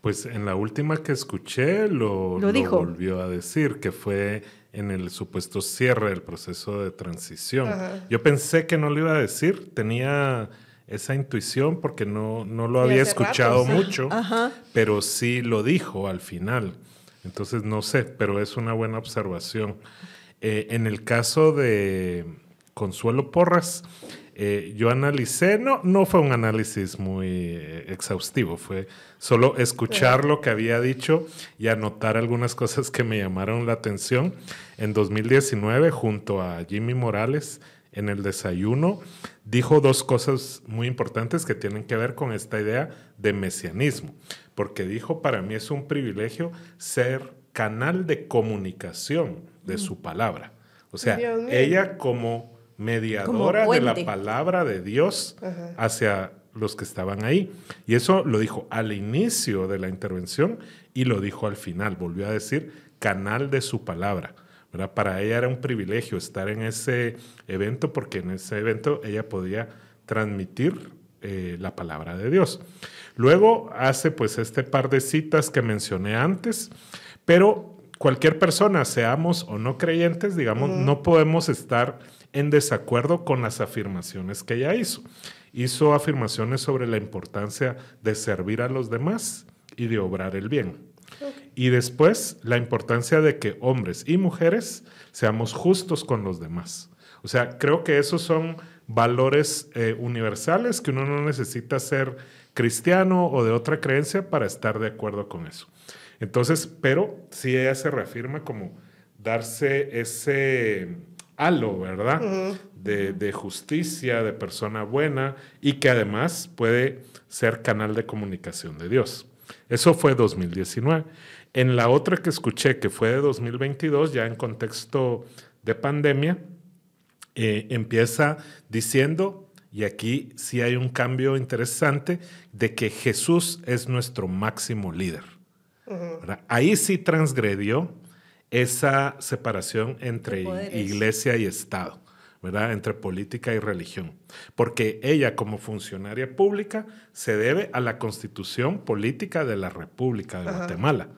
Pues en la última que escuché lo, Lo dijo. volvió a decir, que fue en el supuesto cierre del proceso de transición. Ajá. Yo pensé que no lo iba a decir, tenía esa intuición porque no, no lo Y había rato, escuchado mucho, Ajá. pero sí lo dijo al final. Entonces no sé, pero es una buena observación. Eh, en el caso de Consuelo Porras, eh, yo analicé, no, no fue un análisis muy eh, exhaustivo, fue solo escuchar lo que había dicho y anotar algunas cosas que me llamaron la atención. En 2019, junto a Jimmy Morales, en el desayuno, dijo dos cosas muy importantes que tienen que ver con esta idea de mesianismo, porque dijo, para mí es un privilegio ser canal de comunicación de su palabra. O sea, ella como mediadora de la palabra de Dios Ajá. hacia los que estaban ahí. Y eso lo dijo al inicio de la intervención y lo dijo al final. Volvió a decir canal de su palabra. ¿verdad? Para ella era un privilegio estar en ese evento porque en ese evento ella podía transmitir eh, la palabra de Dios. Luego hace pues este par de citas que mencioné antes, pero cualquier persona, seamos o no creyentes, digamos, no podemos estar en desacuerdo con las afirmaciones que ella hizo. Hizo afirmaciones sobre la importancia de servir a los demás y de obrar el bien. Y después la importancia de que hombres y mujeres seamos justos con los demás. O sea, creo que esos son valores eh, universales que uno no necesita ser cristiano o de otra creencia para estar de acuerdo con eso. Entonces, pero sí ella se reafirma como darse ese halo, ¿verdad? de, de justicia, de persona buena y que además puede ser canal de comunicación de Dios. Eso fue 2019. En la otra que escuché, que fue de 2022, ya en contexto de pandemia, eh, empieza diciendo, y aquí sí hay un cambio interesante, de que Jesús es nuestro máximo líder. Ahí sí transgredió esa separación entre iglesia y Estado. ¿verdad? Entre política y religión. Porque ella como funcionaria pública se debe a la constitución política de la República de Guatemala,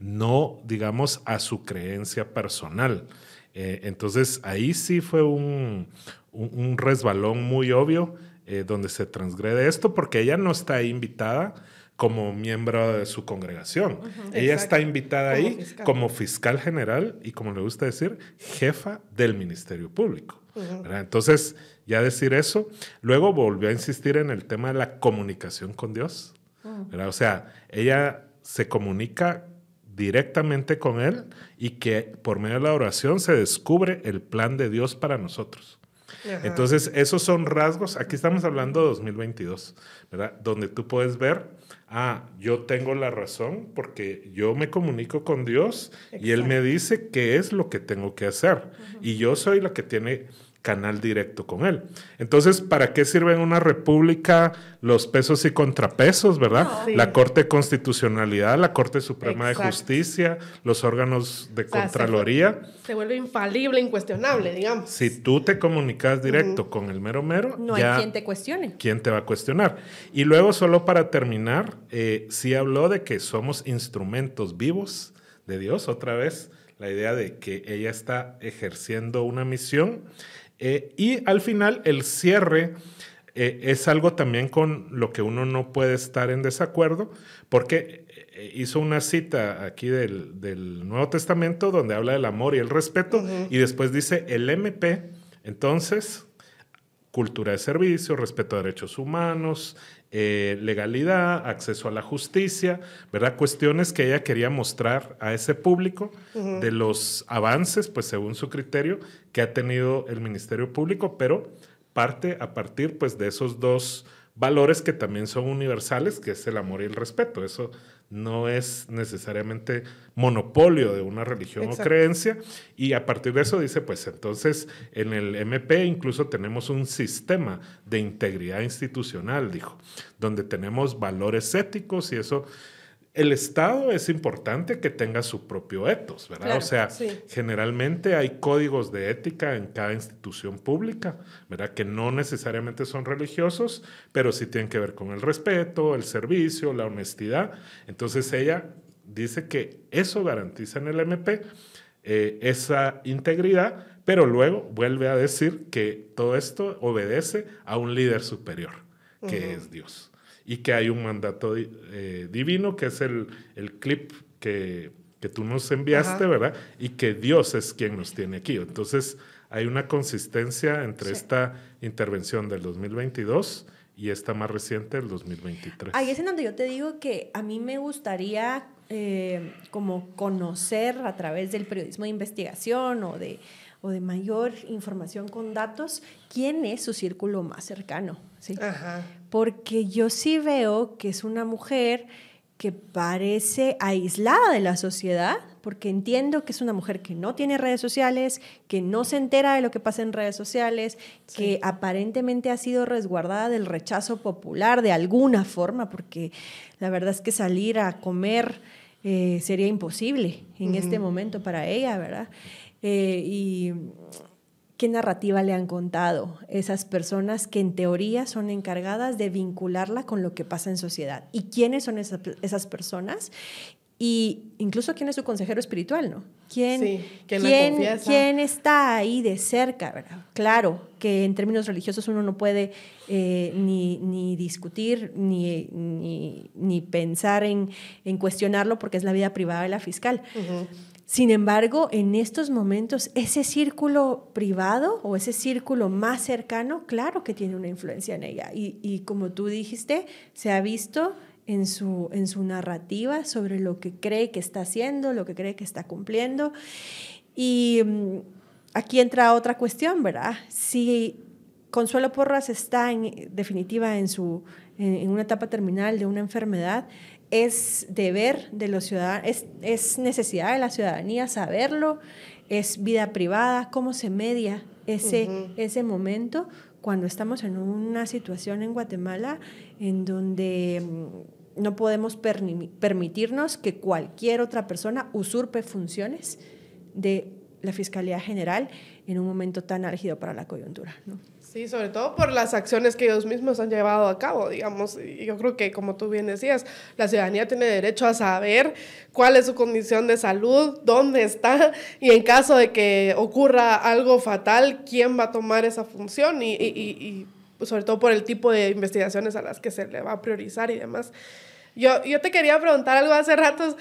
no, digamos, a su creencia personal. Eh, entonces ahí sí fue un, resbalón muy obvio eh, donde se transgrede esto, porque ella no está invitada como miembro de su congregación. Ella está invitada ahí como fiscal general y, como le gusta decir, jefa del Ministerio Público. Entonces, ya decir eso, luego volvió a insistir en el tema de la comunicación con Dios. O sea, ella se comunica directamente con Él y que por medio de la oración se descubre el plan de Dios para nosotros. Entonces, esos son rasgos, aquí estamos hablando de 2022, ¿verdad? Donde tú puedes ver, ah, yo tengo la razón porque yo me comunico con Dios y Él me dice qué es lo que tengo que hacer. Y yo soy la que tiene canal directo con él. Entonces, ¿para qué sirve en una república los pesos y contrapesos, verdad? La Corte de Constitucionalidad, la Corte Suprema de Justicia, los órganos de Contraloría. Se, vuelve infalible, incuestionable, digamos. Si tú te comunicas directo con el mero mero, no hay quien te cuestione. ¿Quién te va a cuestionar? Y luego, solo para terminar, eh, sí habló de que somos instrumentos vivos de Dios, otra vez la idea de que ella está ejerciendo una misión eh, y al final el cierre eh, es algo también con lo que uno no puede estar en desacuerdo, porque eh, hizo una cita aquí del, Nuevo Testamento donde habla del amor y el respeto, y después dice el MP, entonces, cultura de servicio, respeto a derechos humanos, legalidad, acceso a la justicia, ¿verdad? Cuestiones que ella quería mostrar a ese público de los avances, pues según su criterio, que ha tenido el Ministerio Público, pero parte a partir pues de esos dos valores que también son universales, que es el amor y el respeto. Eso no es necesariamente monopolio de una religión o creencia. Y a partir de eso dice, pues entonces en el MP incluso tenemos un sistema de integridad institucional, dijo, donde tenemos valores éticos y eso el Estado es importante que tenga su propio etos, ¿verdad? o sea, generalmente hay códigos de ética en cada institución pública, ¿verdad? Que no necesariamente son religiosos, pero sí tienen que ver con el respeto, el servicio, la honestidad. Entonces ella dice que eso garantiza en el MP eh, esa integridad, pero luego vuelve a decir que todo esto obedece a un líder superior, que es Dios y que hay un mandato eh, divino, que es el, el clip que, que, tú nos enviaste, ¿verdad? Y que Dios es quien nos tiene aquí. Entonces, hay una consistencia entre esta intervención del 2022 y esta más reciente del 2023. Ahí es en donde yo te digo que a mí me gustaría eh, como conocer a través del periodismo de investigación o de o de mayor información con datos, quién es su círculo más cercano. ¿sí? Porque yo sí veo que es una mujer que parece aislada de la sociedad, porque entiendo que es una mujer que no tiene redes sociales, que no se entera de lo que pasa en redes sociales, que aparentemente ha sido resguardada del rechazo popular de alguna forma, porque la verdad es que salir a comer eh, sería imposible en este momento para ella, ¿verdad? Eh, y qué narrativa le han contado esas personas que en teoría son encargadas de vincularla con lo que pasa en sociedad. ¿Y quiénes son esas, personas? Y incluso quién es su consejero espiritual, ¿no? ¿Quién, ¿quién, ¿quién está ahí de cerca? ¿verdad? Claro que en términos religiosos uno no puede eh, ni, ni, discutir ni, ni, ni pensar en, en, cuestionarlo porque es la vida privada de la fiscal. Sin embargo, en estos momentos, ese círculo privado o ese círculo más cercano, claro que tiene una influencia en ella. Y, como tú dijiste, se ha visto en su, en su narrativa sobre lo que cree que está haciendo, lo que cree que está cumpliendo. Y mm, aquí entra otra cuestión, ¿verdad? Si Consuelo Porras está en definitiva en, su, en una etapa terminal de una enfermedad, es deber de los ciudadanos, es, es, necesidad de la ciudadanía saberlo, es vida privada, cómo se media ese, ese momento cuando estamos en una situación en Guatemala en donde mm, no podemos permitirnos que cualquier otra persona usurpe funciones de la Fiscalía General en un momento tan álgido para la coyuntura. ¿no? Sí, sobre todo por las acciones que ellos mismos han llevado a cabo, digamos. Y yo creo que, como tú bien decías, la ciudadanía tiene derecho a saber cuál es su condición de salud, dónde está, y en caso de que ocurra algo fatal, quién va a tomar esa función y, y, y, pues, sobre todo por el tipo de investigaciones a las que se le va a priorizar y demás. Yo, yo te quería preguntar algo hace ratos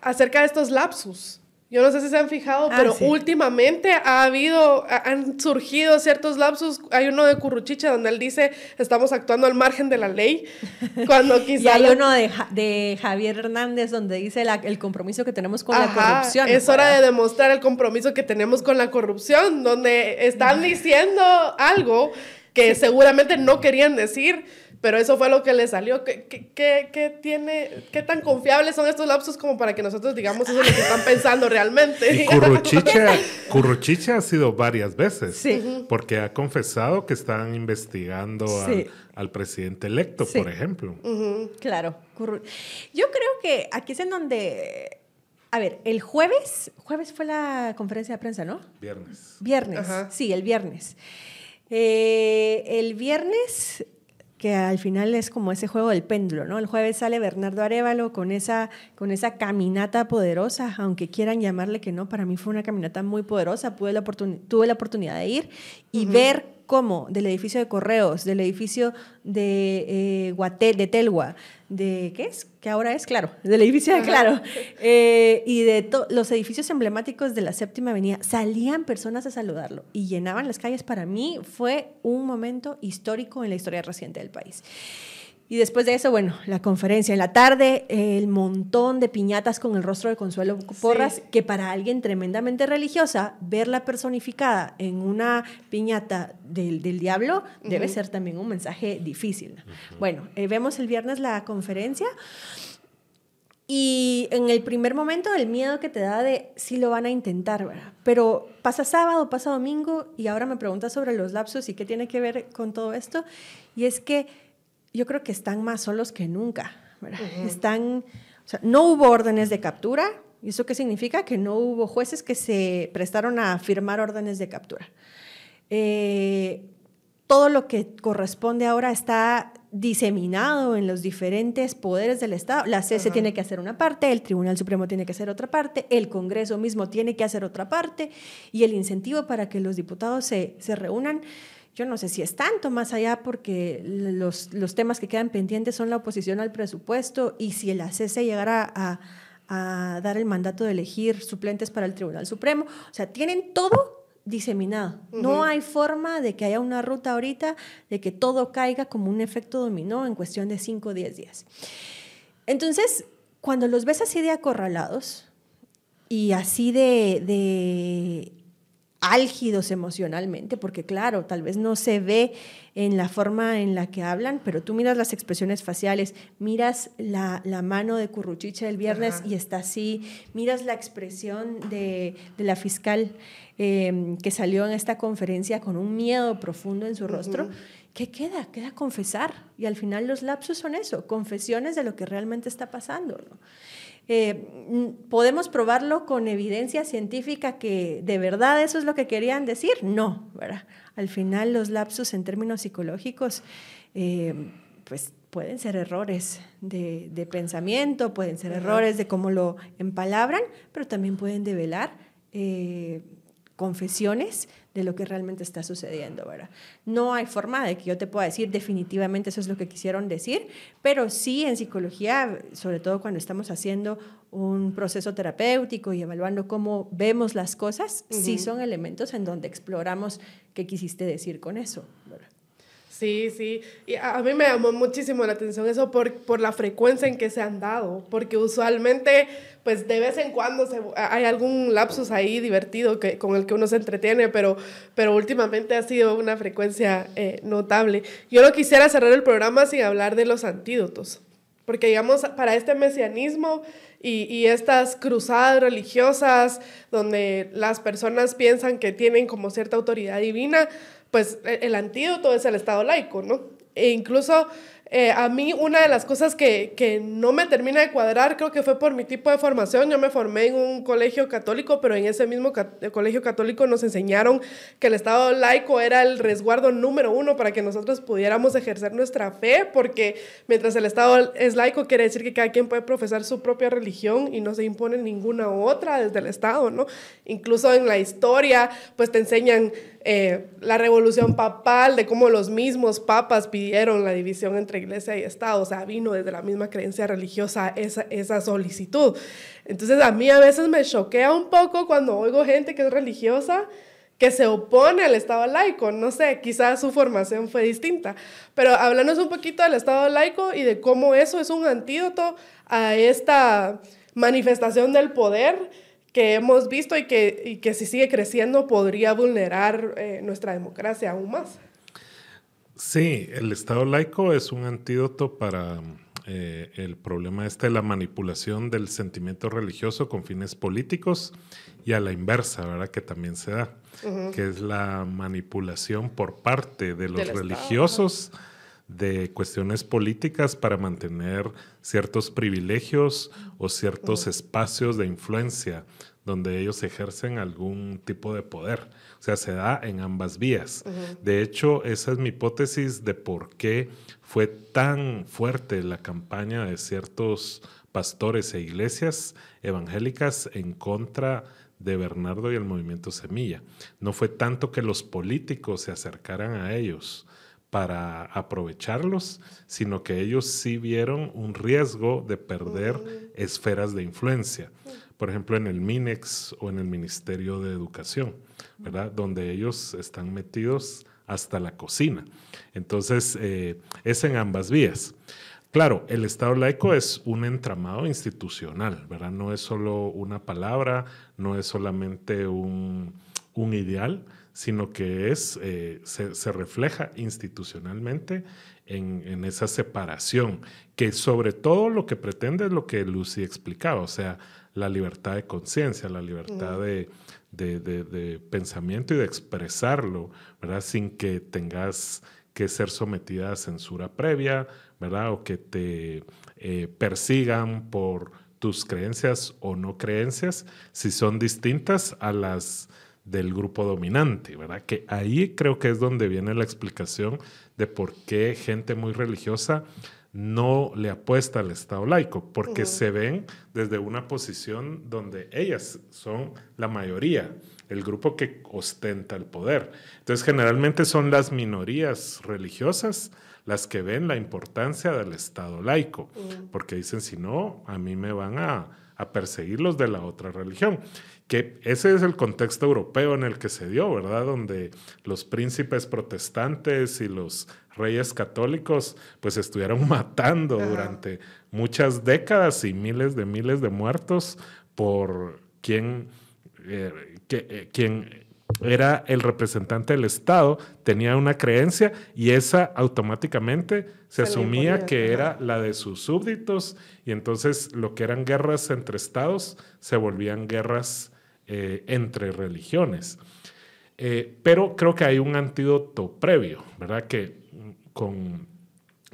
acerca de estos lapsus. Yo no sé si se han fijado, ah, pero últimamente ha habido, han surgido ciertos lapsus. Hay uno de Curruchiche donde él dice, estamos actuando al margen de la ley, cuando quizá... y hay uno de, de, Javier Hernández donde dice el compromiso que tenemos con la corrupción. Es hora de demostrar el compromiso que tenemos con la corrupción, donde están diciendo algo que seguramente no querían decir pero eso fue lo que le salió. ¿Qué, qué, qué, tiene, ¿Qué tan confiables son estos lapsos como para que nosotros digamos eso es lo que están pensando realmente? Y Curruchiche, ha sido varias veces, sí. porque ha confesado que están investigando al, presidente electo, por ejemplo. Claro. Yo creo que aquí es en donde... A ver, el jueves, jueves fue la conferencia de prensa, ¿no? Viernes. Viernes, sí, el viernes. Eh, el viernes que al final es como ese juego del péndulo, ¿no? El jueves sale Bernardo Arevalo con esa, con esa caminata poderosa, aunque quieran llamarle que no, para mí fue una caminata muy poderosa, tuve la, tuve la oportunidad de ir y ver cómo del edificio de Correos, del edificio de eh, de Telgua, de, ¿qué es? Que ahora es Claro, del edificio de Claro, eh, y de los edificios emblemáticos de la Séptima Avenida, salían personas a saludarlo y llenaban las calles. Para mí fue un momento histórico en la historia reciente del país. Y después de eso, bueno, la conferencia en la tarde, el montón de piñatas con el rostro de Consuelo Porras, que para alguien tremendamente religiosa, verla personificada en una piñata del, del diablo debe ser también un mensaje difícil. Bueno, eh, vemos el viernes la conferencia. Y en el primer momento el miedo que te da de si lo van a intentar, ¿verdad? Pero pasa sábado, pasa domingo y ahora me preguntas sobre los lapsos y qué tiene que ver con todo esto. Y es que yo creo que están más solos que nunca. Están, o sea, no hubo órdenes de captura. ¿Y eso qué significa? Que no hubo jueces que se prestaron a firmar órdenes de captura. Eh, todo lo que corresponde ahora está diseminado en los diferentes poderes del Estado. La CESE tiene que hacer una parte, el Tribunal Supremo tiene que hacer otra parte, el Congreso mismo tiene que hacer otra parte, y el incentivo para que los diputados se, se reúnan yo no sé si es tanto más allá porque los, los temas que quedan pendientes son la oposición al presupuesto y si el ACC llegara a, a dar el mandato de elegir suplentes para el Tribunal Supremo. O sea, tienen todo diseminado. No hay forma de que haya una ruta ahorita de que todo caiga como un efecto dominó en cuestión de 5 o 10 días. Entonces, cuando los ves así de acorralados y así de, de álgidos emocionalmente, porque claro, tal vez no se ve en la forma en la que hablan, pero tú miras las expresiones faciales, miras la, mano de Curruchiche el viernes y está así, miras la expresión de, la fiscal em, que salió en esta conferencia con un miedo profundo en su rostro. ¿Qué queda? Queda confesar. Y al final los lapsos son eso, confesiones de lo que realmente está pasando. ¿no? Eh, ¿Podemos probarlo con evidencia científica que de verdad eso es lo que querían decir? No, ¿verdad? Al final los lapsos en términos psicológicos, eh, pues pueden ser errores de, pensamiento, pueden ser errores de cómo lo empalabran, pero también pueden develar eh, confesiones de lo que realmente está sucediendo, ¿verdad? No hay forma de que yo te pueda decir definitivamente eso es lo que quisieron decir, pero sí en psicología, sobre todo cuando estamos haciendo un proceso terapéutico y evaluando cómo vemos las cosas, sí son elementos en donde exploramos qué quisiste decir con eso, ¿verdad? Sí, sí. Y a mí me llamó muchísimo la atención eso por, por la frecuencia en que se han dado, porque usualmente, pues de vez en cuando hay algún lapsus ahí divertido que, con el que uno se entretiene, pero, pero últimamente ha sido una frecuencia eh, notable. Yo no quisiera cerrar el programa sin hablar de los antídotos. Porque, digamos, para este mesianismo y, y, estas cruzadas religiosas donde las personas piensan que tienen como cierta autoridad divina, pues e, el antídoto es el Estado laico, ¿no? E incluso eh, a mí una de las cosas que, que, no me termina de cuadrar, creo que fue por mi tipo de formación. Yo me formé en un colegio católico, pero en ese mismo colegio católico nos enseñaron que el Estado laico era el resguardo número uno para que nosotros pudiéramos ejercer nuestra fe, porque mientras el Estado es laico, quiere decir que cada quien puede profesar su propia religión y no se impone ninguna otra desde el Estado, ¿no? Incluso en la historia, pues te enseñan eh, la revolución papal, de cómo los mismos papas pidieron la división entre iglesia y Estado, o sea, vino desde la misma creencia religiosa esa, esa solicitud. Entonces a mí a veces me choquea un poco cuando oigo gente que es religiosa que se opone al Estado laico. No sé, quizás su formación fue distinta. Pero háblanos un poquito del Estado laico y de cómo eso es un antídoto a esta manifestación del poder que hemos visto y que, y que si sigue creciendo podría vulnerar eh, nuestra democracia aún más. Sí, el Estado laico es un antídoto para eh, el problema este de la manipulación del sentimiento religioso con fines políticos y a la inversa, ¿verdad? Que también se da, que es la manipulación por parte de los religiosos de cuestiones políticas para mantener ciertos privilegios o ciertos espacios de influencia donde ellos ejercen algún tipo de poder. O sea, se da en ambas vías. De hecho, esa es mi hipótesis de por qué fue tan fuerte la campaña de ciertos pastores e iglesias evangélicas en contra de Bernardo y el movimiento Semilla. No fue tanto que los políticos se acercaran a ellos, para aprovecharlos, sino que ellos sí vieron un riesgo de perder esferas de influencia. Por ejemplo, en el MINEX o en el Ministerio de Educación, ¿verdad? Donde ellos están metidos hasta la cocina. Entonces, eh, es en ambas vías. Claro, el Estado laico es un entramado institucional, ¿verdad? No es solo una palabra, no es solamente un, un ideal, sino que es, eh, se, refleja institucionalmente en, esa separación, que sobre todo lo que pretende es lo que Lucy explicaba, o sea, la libertad de conciencia, la libertad de, pensamiento y de expresarlo, ¿verdad? Sin que tengas que ser sometida a censura previa, ¿verdad? O que te eh, persigan por tus creencias o no creencias, si son distintas a las del grupo dominante, ¿verdad? Que ahí creo que es donde viene la explicación de por qué gente muy religiosa no le apuesta al Estado laico, porque se ven desde una posición donde ellas son la mayoría, el grupo que ostenta el poder. Entonces, generalmente son las minorías religiosas las que ven la importancia del Estado laico, porque dicen, si no, a mí me van a, a perseguir los de la otra religión que ese es el contexto europeo en el que se dio, ¿verdad? Donde los príncipes protestantes y los reyes católicos pues estuvieron matando durante muchas décadas y miles de miles de muertos por quien, eh, eh, quien era el representante del Estado, tenía una creencia y esa automáticamente se, asumía que era la de sus súbditos y entonces lo que eran guerras entre estados se volvían guerras eh, entre religiones. Eh, pero creo que hay un antídoto previo, ¿verdad? Que con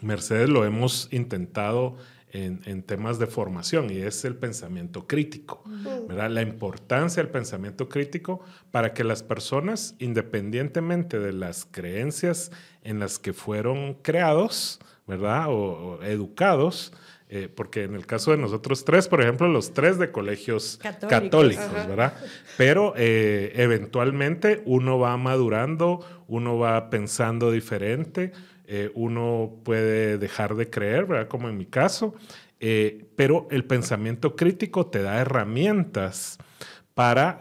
Mercedes lo hemos intentado en, temas de formación y es el pensamiento crítico, ¿verdad? La importancia del pensamiento crítico para que las personas, independientemente de las creencias en las que fueron creados, ¿verdad? o educados, eh, porque en el caso de nosotros tres, por ejemplo, los tres de colegios católicos, ¿verdad? Pero eh, eventualmente uno va madurando, uno va pensando diferente, eh, uno puede dejar de creer, ¿verdad? Como en mi caso, pero el pensamiento crítico te da herramientas para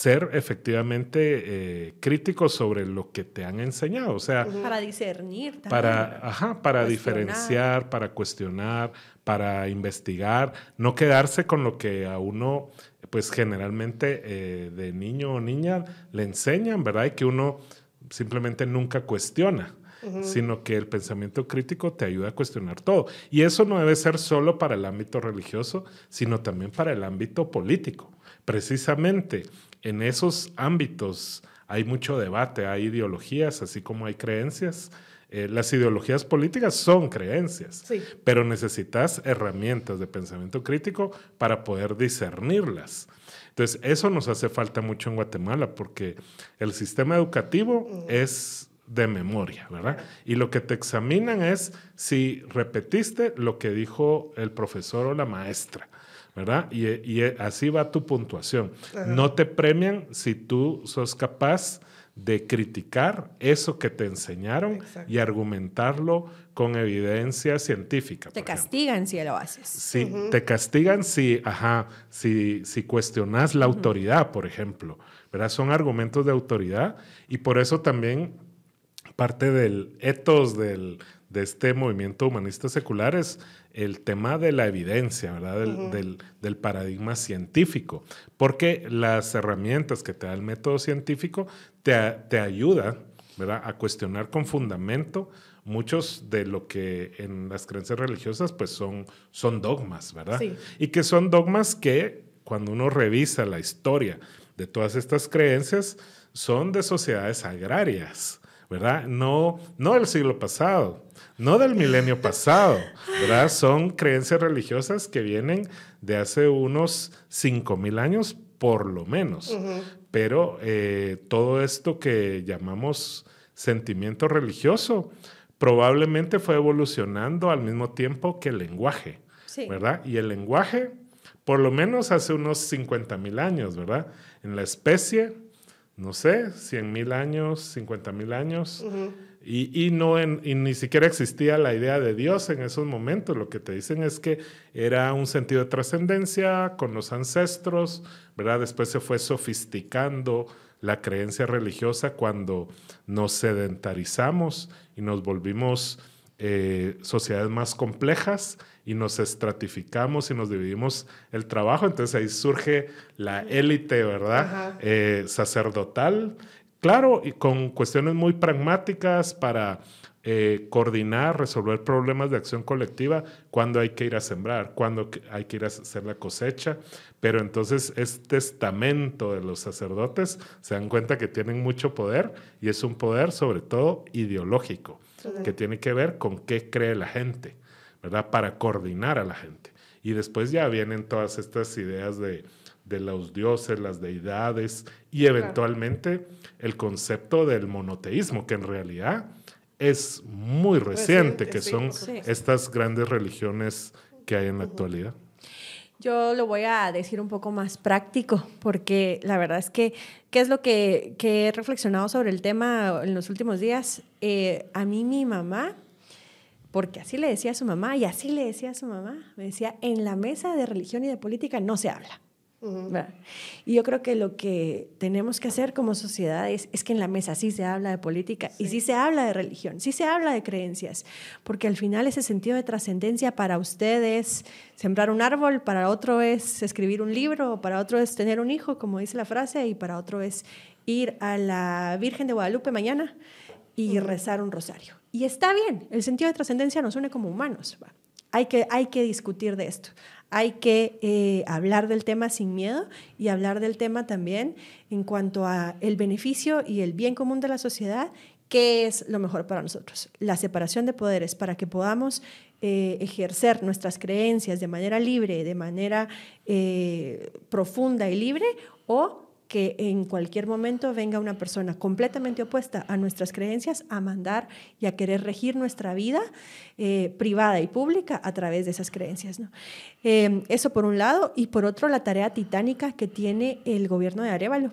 ser efectivamente eh, crítico sobre lo que te han enseñado. O sea, para discernir también. Para, ajá, para diferenciar, para cuestionar, para investigar, no quedarse con lo que a uno, pues generalmente eh, de niño o niña le enseñan, ¿verdad? Y que uno simplemente nunca cuestiona. sino que el pensamiento crítico te ayuda a cuestionar todo. Y eso no debe ser solo para el ámbito religioso, sino también para el ámbito político. Precisamente en esos ámbitos hay mucho debate, hay ideologías, así como hay creencias. Eh, las ideologías políticas son creencias, pero necesitas herramientas de pensamiento crítico para poder discernirlas. Entonces, eso nos hace falta mucho en Guatemala porque el sistema educativo es de memoria, ¿verdad? Y lo que te examinan es si repetiste lo que dijo el profesor o la maestra. ¿Verdad? Y, así va tu puntuación. No te premian si tú sos capaz de criticar eso que te enseñaron y argumentarlo con evidencia científica. Te castigan si lo haces. Sí, te castigan si, ajá, si, si cuestionas la autoridad, por ejemplo. ¿verdad? Son argumentos de autoridad y por eso también parte del etos del, de este movimiento humanista secular es el tema de la evidencia, ¿verdad? Del, paradigma científico, porque las herramientas que te da el método científico te, te ayudan ¿verdad? a cuestionar con fundamento muchos de lo que en las creencias religiosas pues son, son dogmas, ¿verdad? Y que son dogmas que cuando uno revisa la historia de todas estas creencias son de sociedades agrarias, ¿verdad? No, no del siglo pasado, no del milenio pasado, ¿verdad? Son creencias religiosas que vienen de hace unos 5.000 años por lo menos. Pero eh, todo esto que llamamos sentimiento religioso probablemente fue evolucionando al mismo tiempo que el lenguaje, ¿verdad? Y el lenguaje, por lo menos hace unos 50.000 años, ¿verdad? En la especie, no sé, 100.000 años, 50.000 años. Y, no ni siquiera existía la idea de Dios en esos momentos. Lo que te dicen es que era un sentido de trascendencia con los ancestros, ¿verdad? Después se fue sofisticando la creencia religiosa cuando nos sedentarizamos y nos volvimos eh, sociedades más complejas y nos estratificamos y nos dividimos el trabajo. Entonces ahí surge la élite, ¿verdad? Eh, sacerdotal Claro, y con cuestiones muy pragmáticas para eh, coordinar, resolver problemas de acción colectiva, cuando hay que ir a sembrar, cuando hay que ir a hacer la cosecha. Pero entonces este estamento de los sacerdotes se dan cuenta que tienen mucho poder y es un poder sobre todo ideológico, que tiene que ver con qué cree la gente, ¿verdad? Para coordinar a la gente. Y después ya vienen todas estas ideas de, de los dioses, las deidades y eventualmente el concepto del monoteísmo, que en realidad es muy reciente, que son estas grandes religiones que hay en la actualidad. Yo lo voy a decir un poco más práctico, porque la verdad es que, ¿qué es lo que, he reflexionado sobre el tema en los últimos días? Eh, a mí mi mamá, porque así le decía a su mamá y así le decía a su mamá, me decía, en la mesa de religión y de política no se habla. Y yo creo que lo que tenemos que hacer como sociedad es, que en la mesa sí se habla de política y sí. se habla de religión, sí se habla de creencias, porque al final ese sentido de trascendencia para ustedes sembrar un árbol, para otro es escribir un libro, para otro es tener un hijo, como dice la frase, y para otro es ir a la Virgen de Guadalupe mañana y rezar un rosario. Y está bien, el sentido de trascendencia nos une como humanos. Hay que, hay que discutir de esto hay que eh, hablar del tema sin miedo y hablar del tema también en cuanto a el beneficio y el bien común de la sociedad, qué es lo mejor para nosotros. La separación de poderes para que podamos eh, ejercer nuestras creencias de manera libre, de manera eh, profunda y libre, o que en cualquier momento venga una persona completamente opuesta a nuestras creencias a mandar y a querer regir nuestra vida eh, privada y pública a través de esas creencias. ¿no? Eh, eso por un lado, y por otro la tarea titánica que tiene el gobierno de Arevalo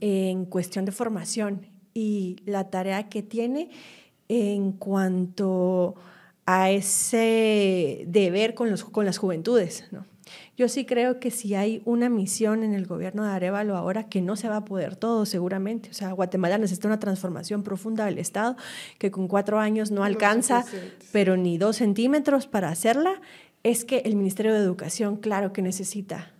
en cuestión de formación y la tarea que tiene en cuanto a ese deber con, los, con las juventudes. ¿no? Yo sí creo que si hay una misión en el gobierno de Arevalo ahora que no se va a poder todo seguramente. O sea, Guatemala necesita una transformación profunda del Estado que con cuatro años no alcanza, pero ni dos centímetros para hacerla. Es que el Ministerio de Educación, claro que necesita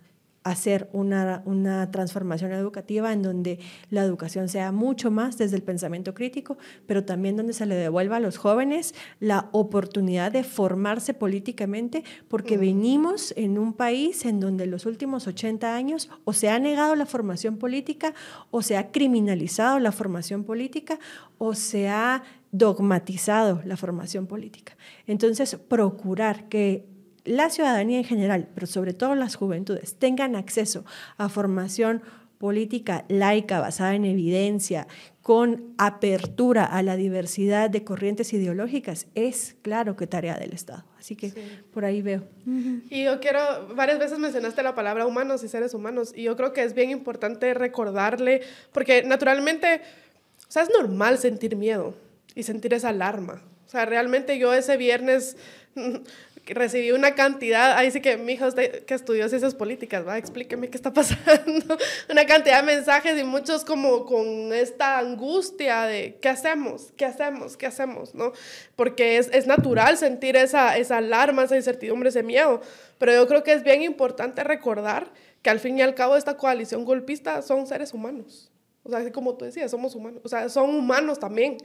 hacer una, una, transformación educativa en donde la educación sea mucho más desde el pensamiento crítico, pero también donde se le devuelva a los jóvenes la oportunidad de formarse políticamente, porque venimos en un país en donde los últimos 80 años o se ha negado la formación política, o se ha criminalizado la formación política, o se ha dogmatizado la formación política. Entonces, procurar que la ciudadanía en general, pero sobre todo las juventudes, tengan acceso a formación política laica basada en evidencia, con apertura a la diversidad de corrientes ideológicas, es claro que tarea del Estado. Así que por ahí veo. Y yo quiero, varias veces mencionaste la palabra humanos y seres humanos, y yo creo que es bien importante recordarle, porque naturalmente, o sea, es normal sentir miedo y sentir esa alarma. O sea, realmente yo ese viernes recibí una cantidad, ahí sí que mi hijo que estudió ciencias políticas, va, explíqueme qué está pasando, una cantidad de mensajes y muchos como con esta angustia de qué hacemos, qué hacemos, qué hacemos, ¿no? Porque es, es natural sentir esa, esa alarma, esa incertidumbre, ese miedo, pero yo creo que es bien importante recordar que al fin y al cabo esta coalición golpista son seres humanos. O sea, como tú decías, somos humanos. O sea, son humanos también.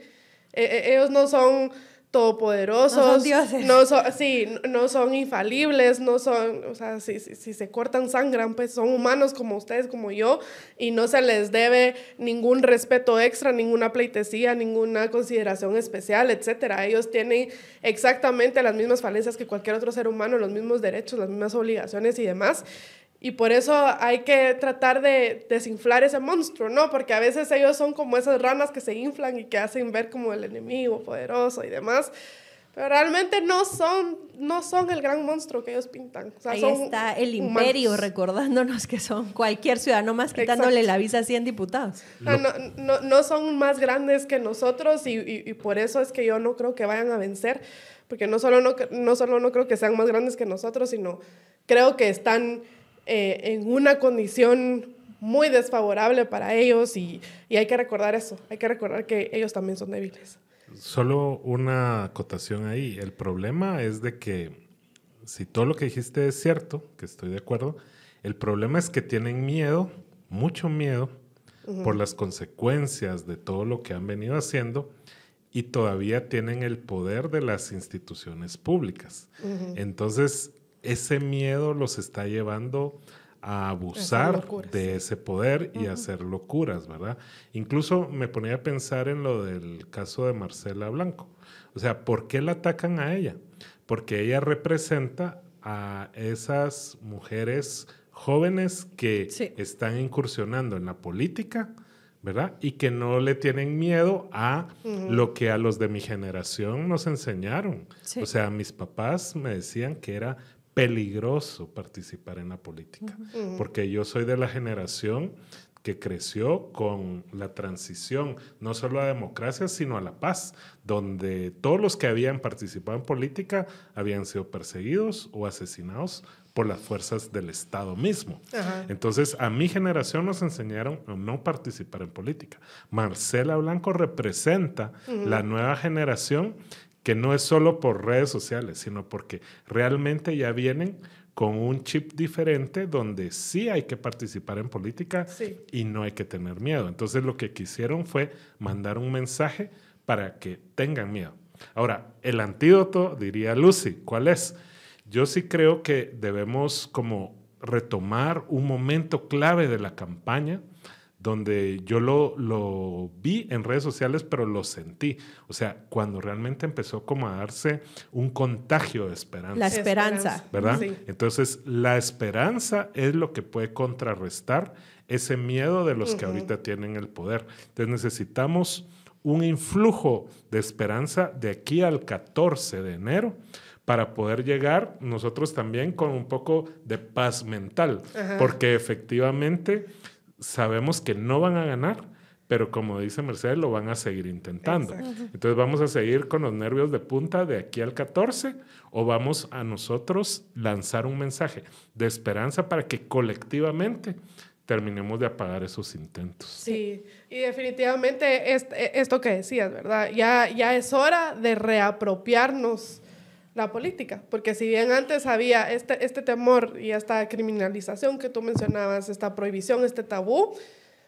E, e, ellos no son todopoderosos. No son dioses. No son, sí, no son infalibles, no son, o sea, si, si, se cortan, sangran, pues son humanos como ustedes, como yo, y no se les debe ningún respeto extra, ninguna pleitesía, ninguna consideración especial, etcétera. Ellos tienen exactamente las mismas falencias que cualquier otro ser humano, los mismos derechos, las mismas obligaciones y demás. Y por eso hay que tratar de desinflar ese monstruo, ¿no? Porque a veces ellos son como esas ranas que se inflan y que hacen ver como el enemigo poderoso y demás. Pero realmente no son, no son el gran monstruo que ellos pintan. Ahí está el imperio recordándonos que son cualquier ciudadano más quitándole la visa a 100 diputados. No, no, no, son más grandes que nosotros y, y, por eso es que yo no creo que vayan a vencer. Porque no solo no, no solo no creo que sean más grandes que nosotros, sino creo que están eh, en una condición muy desfavorable para ellos y, y, hay que recordar eso, hay que recordar que ellos también son débiles. Solo una acotación ahí, el problema es de que si todo lo que dijiste es cierto, que estoy de acuerdo, el problema es que tienen miedo, mucho miedo, por las consecuencias de todo lo que han venido haciendo y todavía tienen el poder de las instituciones públicas. Entonces, ese miedo los está llevando a abusar de ese poder y a hacer locuras, ¿verdad? Incluso me ponía a pensar en lo del caso de Marcela Blanco. O sea, ¿por qué la atacan a ella? Porque ella representa a esas mujeres jóvenes que están incursionando en la política, ¿verdad? Y que no le tienen miedo a lo que a los de mi generación nos enseñaron. O sea, mis papás me decían que era peligroso participar en la política, porque yo soy de la generación que creció con la transición, no solo a la democracia, sino a la paz, donde todos los que habían participado en política habían sido perseguidos o asesinados por las fuerzas del Estado mismo. Entonces, a mi generación nos enseñaron a no participar en política. Marcela Blanco representa la nueva generación que no es solo por redes sociales, sino porque realmente ya vienen con un chip diferente donde sí hay que participar en política y no hay que tener miedo. Entonces lo que quisieron fue mandar un mensaje para que tengan miedo. Ahora, el antídoto, diría Lucy, ¿cuál es? Yo sí creo que debemos como retomar un momento clave de la campaña donde yo lo, lo, vi en redes sociales, pero lo sentí. O sea, cuando realmente empezó como a darse un contagio de esperanza. La esperanza. ¿Verdad? Entonces, la esperanza es lo que puede contrarrestar ese miedo de los que ahorita tienen el poder. Entonces, necesitamos un influjo de esperanza de aquí al 14 de enero para poder llegar nosotros también con un poco de paz mental, porque efectivamente sabemos que no van a ganar, pero como dice Mercedes, lo van a seguir intentando. Entonces vamos a seguir con los nervios de punta de aquí al 14 o vamos a nosotros lanzar un mensaje de esperanza para que colectivamente terminemos de apagar esos intentos. Sí, y definitivamente esto que decías, ¿verdad? Ya, ya es hora de reapropiarnos la política, porque si bien antes había este, este temor y esta criminalización que tú mencionabas, esta prohibición, este tabú,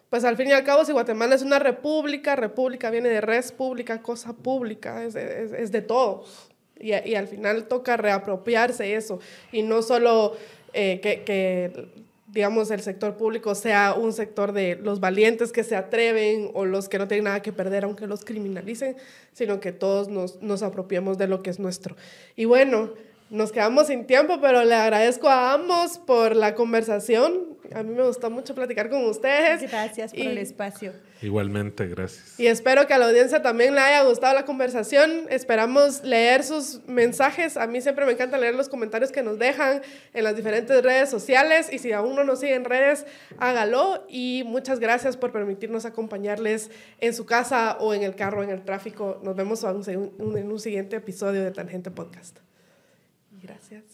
pues al fin y al cabo si Guatemala es una república, república viene de res pública, cosa pública, es, es, es de todos. Y, y, al final toca reapropiarse eso y no solo eh, que, que digamos, el sector público sea un sector de los valientes que se atreven o los que no tienen nada que perder aunque los criminalicen, sino que todos nos, nos apropiemos de lo que es nuestro. Y bueno, nos quedamos sin tiempo, pero le agradezco a ambos por la conversación. A mí me gustó mucho platicar con ustedes. Gracias por y, el espacio. Igualmente, gracias. Y espero que a la audiencia también le haya gustado la conversación. Esperamos leer sus mensajes. A mí siempre me encanta leer los comentarios que nos dejan en las diferentes redes sociales. Y si aún no nos sigue en redes, hágalo. Y muchas gracias por permitirnos acompañarles en su casa o en el carro, en el tráfico. Nos vemos en un siguiente episodio de Tangente Podcast. Gracias.